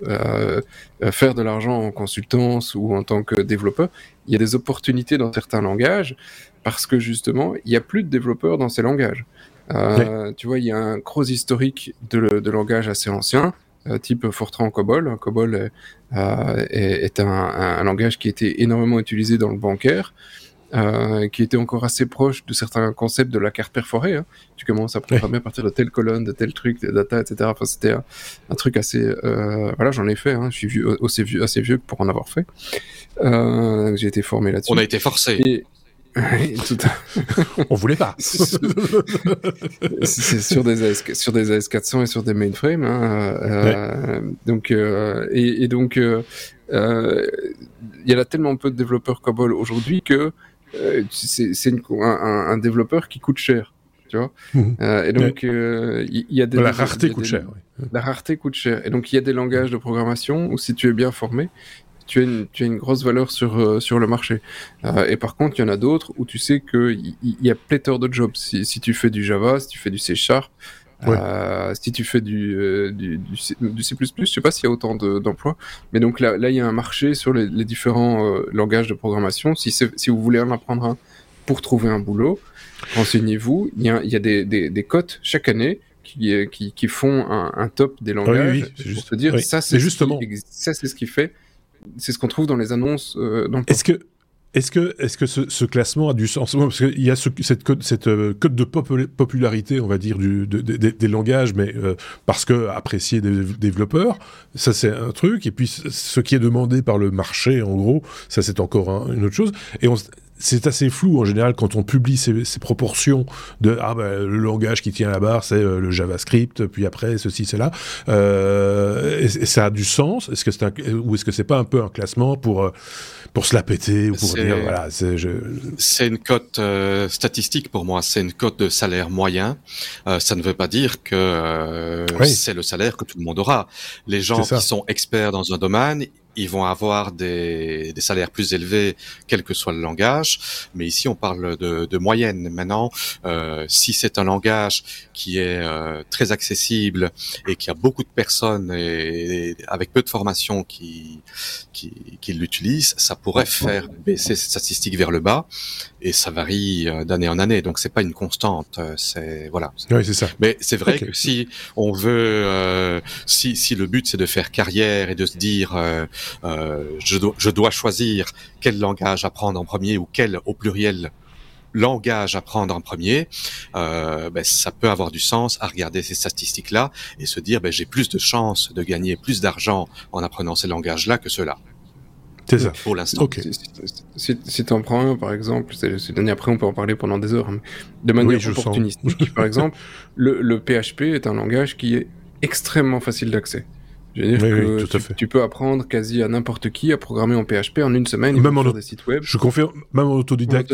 euh, faire de l'argent en consultance ou en tant que développeur il y a des opportunités dans certains langages parce que justement, il n'y a plus de développeurs dans ces langages. Euh, Tu vois, il y a un gros historique de, de langage assez ancien, euh, type Fortran COBOL. COBOL est, euh, est un, un, langage qui était énormément utilisé dans le bancaire. Euh, qui était encore assez proche de certains concepts de la carte perforée. Hein. Tu commences à programmer à partir de telle colonne, de tel truc, des data, etc. Enfin, c'était un, un, truc assez... Euh, voilà, j'en ai fait. Hein. Je suis vieux, assez, vieux, assez vieux pour en avoir fait. Euh, J'ai été formé là-dessus. On a été forcé. Tout On voulait pas. c'est sur des AS, sur des AS400 et sur des mainframes. Hein, euh, Donc euh, et, et, donc euh, euh, il y a tellement peu de développeurs COBOL aujourd'hui que euh, c'est un, un, développeur qui coûte cher. Tu vois mhm. et donc il y, a des la rareté coûte cher. La rareté coûte cher. Et donc il y a des langages de programmation où si tu es bien formé, tu as une, tu as une grosse valeur sur, euh, sur le marché. Euh, et par contre, il y en a d'autres où tu sais qu'il y, y, a pléthore de jobs. Si, si, tu fais du Java, si tu fais du C Sharp, euh, si tu fais du, du, du, C, du, C++, je sais pas s'il y a autant d'emplois. mais donc là, là, il y a un marché sur les, les différents langages de programmation. Si, si vous voulez en apprendre un pour trouver un boulot, renseignez-vous. Il y a, y a des, des, des cotes chaque année qui, qui, qui, font un, un, top des langages ah oui, oui, juste, pour te dire ça c'est justement ça c'est ce qui fait c'est ce qu'on trouve dans les annonces. Euh, est-ce que est-ce que, est-ce que ce, ce, classement a du sens? Parce qu'il y a ce, cette, euh, code de popularité, on va dire, des langages, mais euh, parce que apprécié des développeurs, ça c'est un truc. Et puis ce qui est demandé par le marché, en gros, ça c'est encore un, une autre chose. Et on, c'est assez flou en général quand on publie ces, ces proportions de ah ben, le langage qui tient la barre c'est euh, le JavaScript puis après ceci cela. Euh, et, et, ça a du sens. Est-ce que c'est un, ou est-ce que c'est pas un peu un classement pour euh, pour se la péter ou pour dire voilà c'est je... c'est une cote euh, statistique pour moi. C'est une cote de salaire moyen. Euh, ça ne veut pas dire que euh, oui. c'est le salaire que tout le monde aura. Les gens qui sont experts dans un domaine ils vont avoir des, des, salaires plus élevés, quel que soit le langage. Mais ici, on parle de, de moyenne. Maintenant, euh, si c'est un langage qui est euh, très accessible et qui a beaucoup de personnes et, et avec peu de formation qui, qui, qui l'utilisent, ça pourrait faire baisser cette statistique vers le bas. Et ça varie euh, d'année en année, donc c'est pas une constante. Euh, c'est voilà. Oui, c'est ça. Mais c'est vrai okay. que si on veut, euh, si, si le but c'est de faire carrière et de se dire euh, je, do je dois choisir quel langage apprendre en premier ou quel au pluriel langage à prendre en premier, euh, ben, ça peut avoir du sens à regarder ces statistiques-là et se dire ben, j'ai plus de chances de gagner plus d'argent en apprenant ces langages-là que ceux-là. C'est ça. Pour l'instant. Si, si, tu en prends un, par exemple, c'est après on peut en parler pendant des heures, hein, de manière opportunistique, par exemple, le, le PHP est un langage qui est extrêmement facile d'accès. Je veux dire que tout à fait. tu, peux apprendre quasi à n'importe qui à programmer en PHP en une semaine. Même en des sites web. Je confirme, même en autodidacte,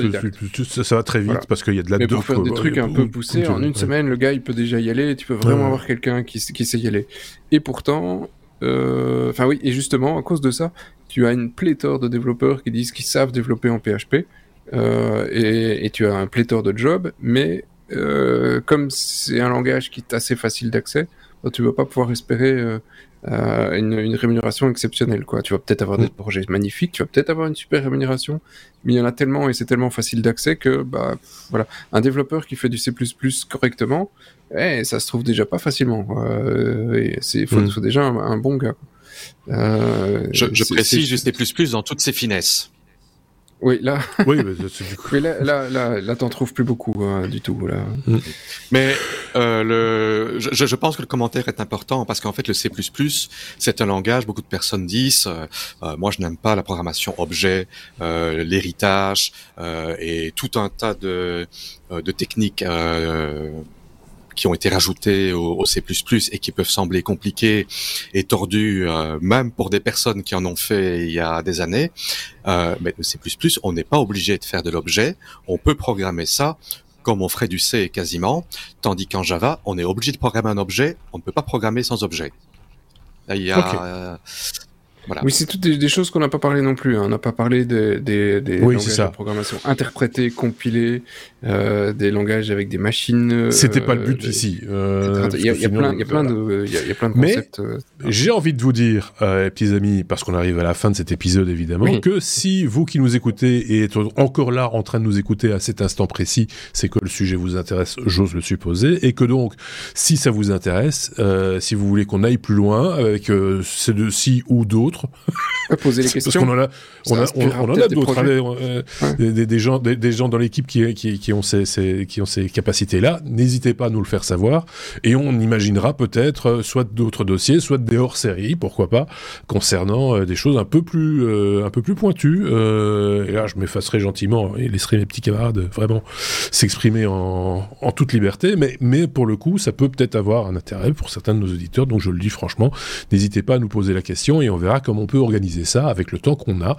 Ça, va très vite parce qu'il y a de la. Mais pour faire des trucs un peu poussés, en une semaine, le gars il peut déjà y aller. Tu peux vraiment avoir quelqu'un qui, qui sait y aller. Et pourtant, euh, enfin oui, et justement à cause de ça, tu as une pléthore de développeurs qui disent qu'ils savent développer en PHP. Euh, et, et, tu as un pléthore de jobs, mais euh, comme c'est un langage qui est assez facile d'accès, tu vas pas pouvoir espérer euh, euh, une, une, rémunération exceptionnelle. Quoi. Tu vas peut-être avoir des mm. projets magnifiques, tu vas peut-être avoir une super rémunération, mais il y en a tellement et c'est tellement facile d'accès que bah, voilà. un développeur qui fait du C++ correctement, eh, ça se trouve déjà pas facilement. Euh, il faut, mm. faut, déjà un, bon gars. Euh, je, je précise juste C++ dans toutes ses finesses. Oui, là, oui, mais là, là, là, là t'en trouves plus beaucoup hein, du tout. Là. Mm. Mais euh, le, je, je, pense que le commentaire est important parce qu'en fait, le C++, c'est un langage. Beaucoup de personnes disent, euh, euh moi, je n'aime pas la programmation objet, euh, l'héritage euh, et tout un tas de, euh, de techniques qui ont été rajoutés au, C++ et qui peuvent sembler compliqués et tordus, euh, même pour des personnes qui en ont fait il y a des années. Euh, mais le C++, on n'est pas obligé de faire de l'objet. On peut programmer ça comme on ferait du C quasiment, tandis qu'en Java, on est obligé de programmer un objet. On ne peut pas programmer sans objet. Là, il y a, oui, c'est toutes des, choses qu'on n'a pas parlé non plus. Hein. On n'a pas parlé des, des, des langages de programmation interprétés, compilés, euh, des langages avec des machines. Euh, C'était pas le but ici. Euh, il, y a, plein, il y a plein de, il y a, plein de concepts. Mais j'ai envie de vous dire, petits amis, parce qu'on arrive à la fin de cet épisode évidemment, que si vous qui nous écoutez et êtes encore là en train de nous écouter à cet instant précis, c'est que le sujet vous intéresse, j'ose le supposer, et que donc, si ça vous intéresse, si vous voulez qu'on aille plus loin avec ces deux-ci ou d'autres Poser les questions. Parce qu'on en a, on, a, on, en a d'autres, hein, euh, des, des, gens, des, gens dans l'équipe qui, qui, qui, ont ces, ces qui ont ces capacités-là. N'hésitez pas à nous le faire savoir, et on imaginera peut-être euh, soit d'autres dossiers, soit des hors-série, pourquoi pas, concernant euh, des choses un peu plus, un peu plus pointues. et là, je m'effacerai gentiment et laisserai mes petits camarades vraiment s'exprimer en, en toute liberté. Mais, mais pour le coup, ça peut peut-être avoir un intérêt pour certains de nos auditeurs. Donc, je le dis franchement, n'hésitez pas à nous poser la question et on verra comment on peut organiser ça avec le temps qu'on a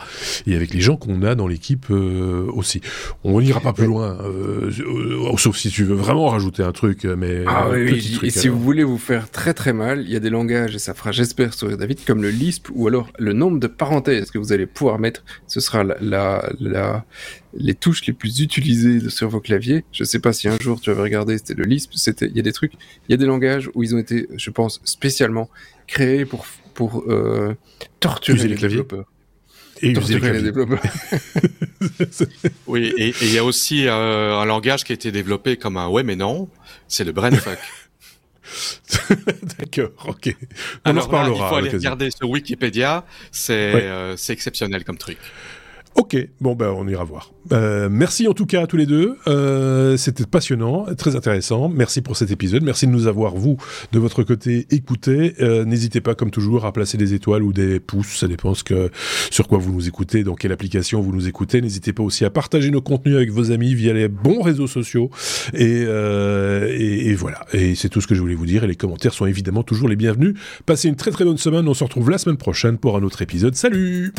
et avec les gens qu'on a dans l'équipe euh, aussi. On n'ira pas plus loin, euh, euh, sauf si tu veux vraiment rajouter un truc, mais ah, oui, et si vous voulez vous faire très très mal, il y a des langages et ça fera, j'espère, sourire David, comme le Lisp ou alors le nombre de parenthèses que vous allez pouvoir mettre. Ce sera la, la, les touches les plus utilisées sur vos claviers. Je sais pas si un jour tu avais regardé, c'était le Lisp. C'était, il y a des trucs, il y a des langages où ils ont été, je pense, spécialement créés pour pour euh, torturer les, développeurs. Et torturer les, développeurs. oui, et il y a aussi euh, un langage qui a été développé comme un ouais mais non, c'est le brainfuck. D'accord, ok. On Alors, en reparlera. il faut aller regarder sur Wikipédia, c'est euh, c'est exceptionnel comme truc. Ok, bon ben on ira voir. Euh, merci en tout cas à tous les deux. Euh, C'était passionnant, très intéressant. Merci pour cet épisode. Merci de nous avoir vous de votre côté écouté. Euh, N'hésitez pas comme toujours à placer des étoiles ou des pouces, ça dépend sur quoi vous nous écoutez, dans quelle application vous nous écoutez. N'hésitez pas aussi à partager nos contenus avec vos amis via les bons réseaux sociaux. Et, et, et voilà. Et c'est tout ce que je voulais vous dire. Et les commentaires sont évidemment toujours les bienvenus. Passez une très très bonne semaine. On se retrouve la semaine prochaine pour un autre épisode. Salut.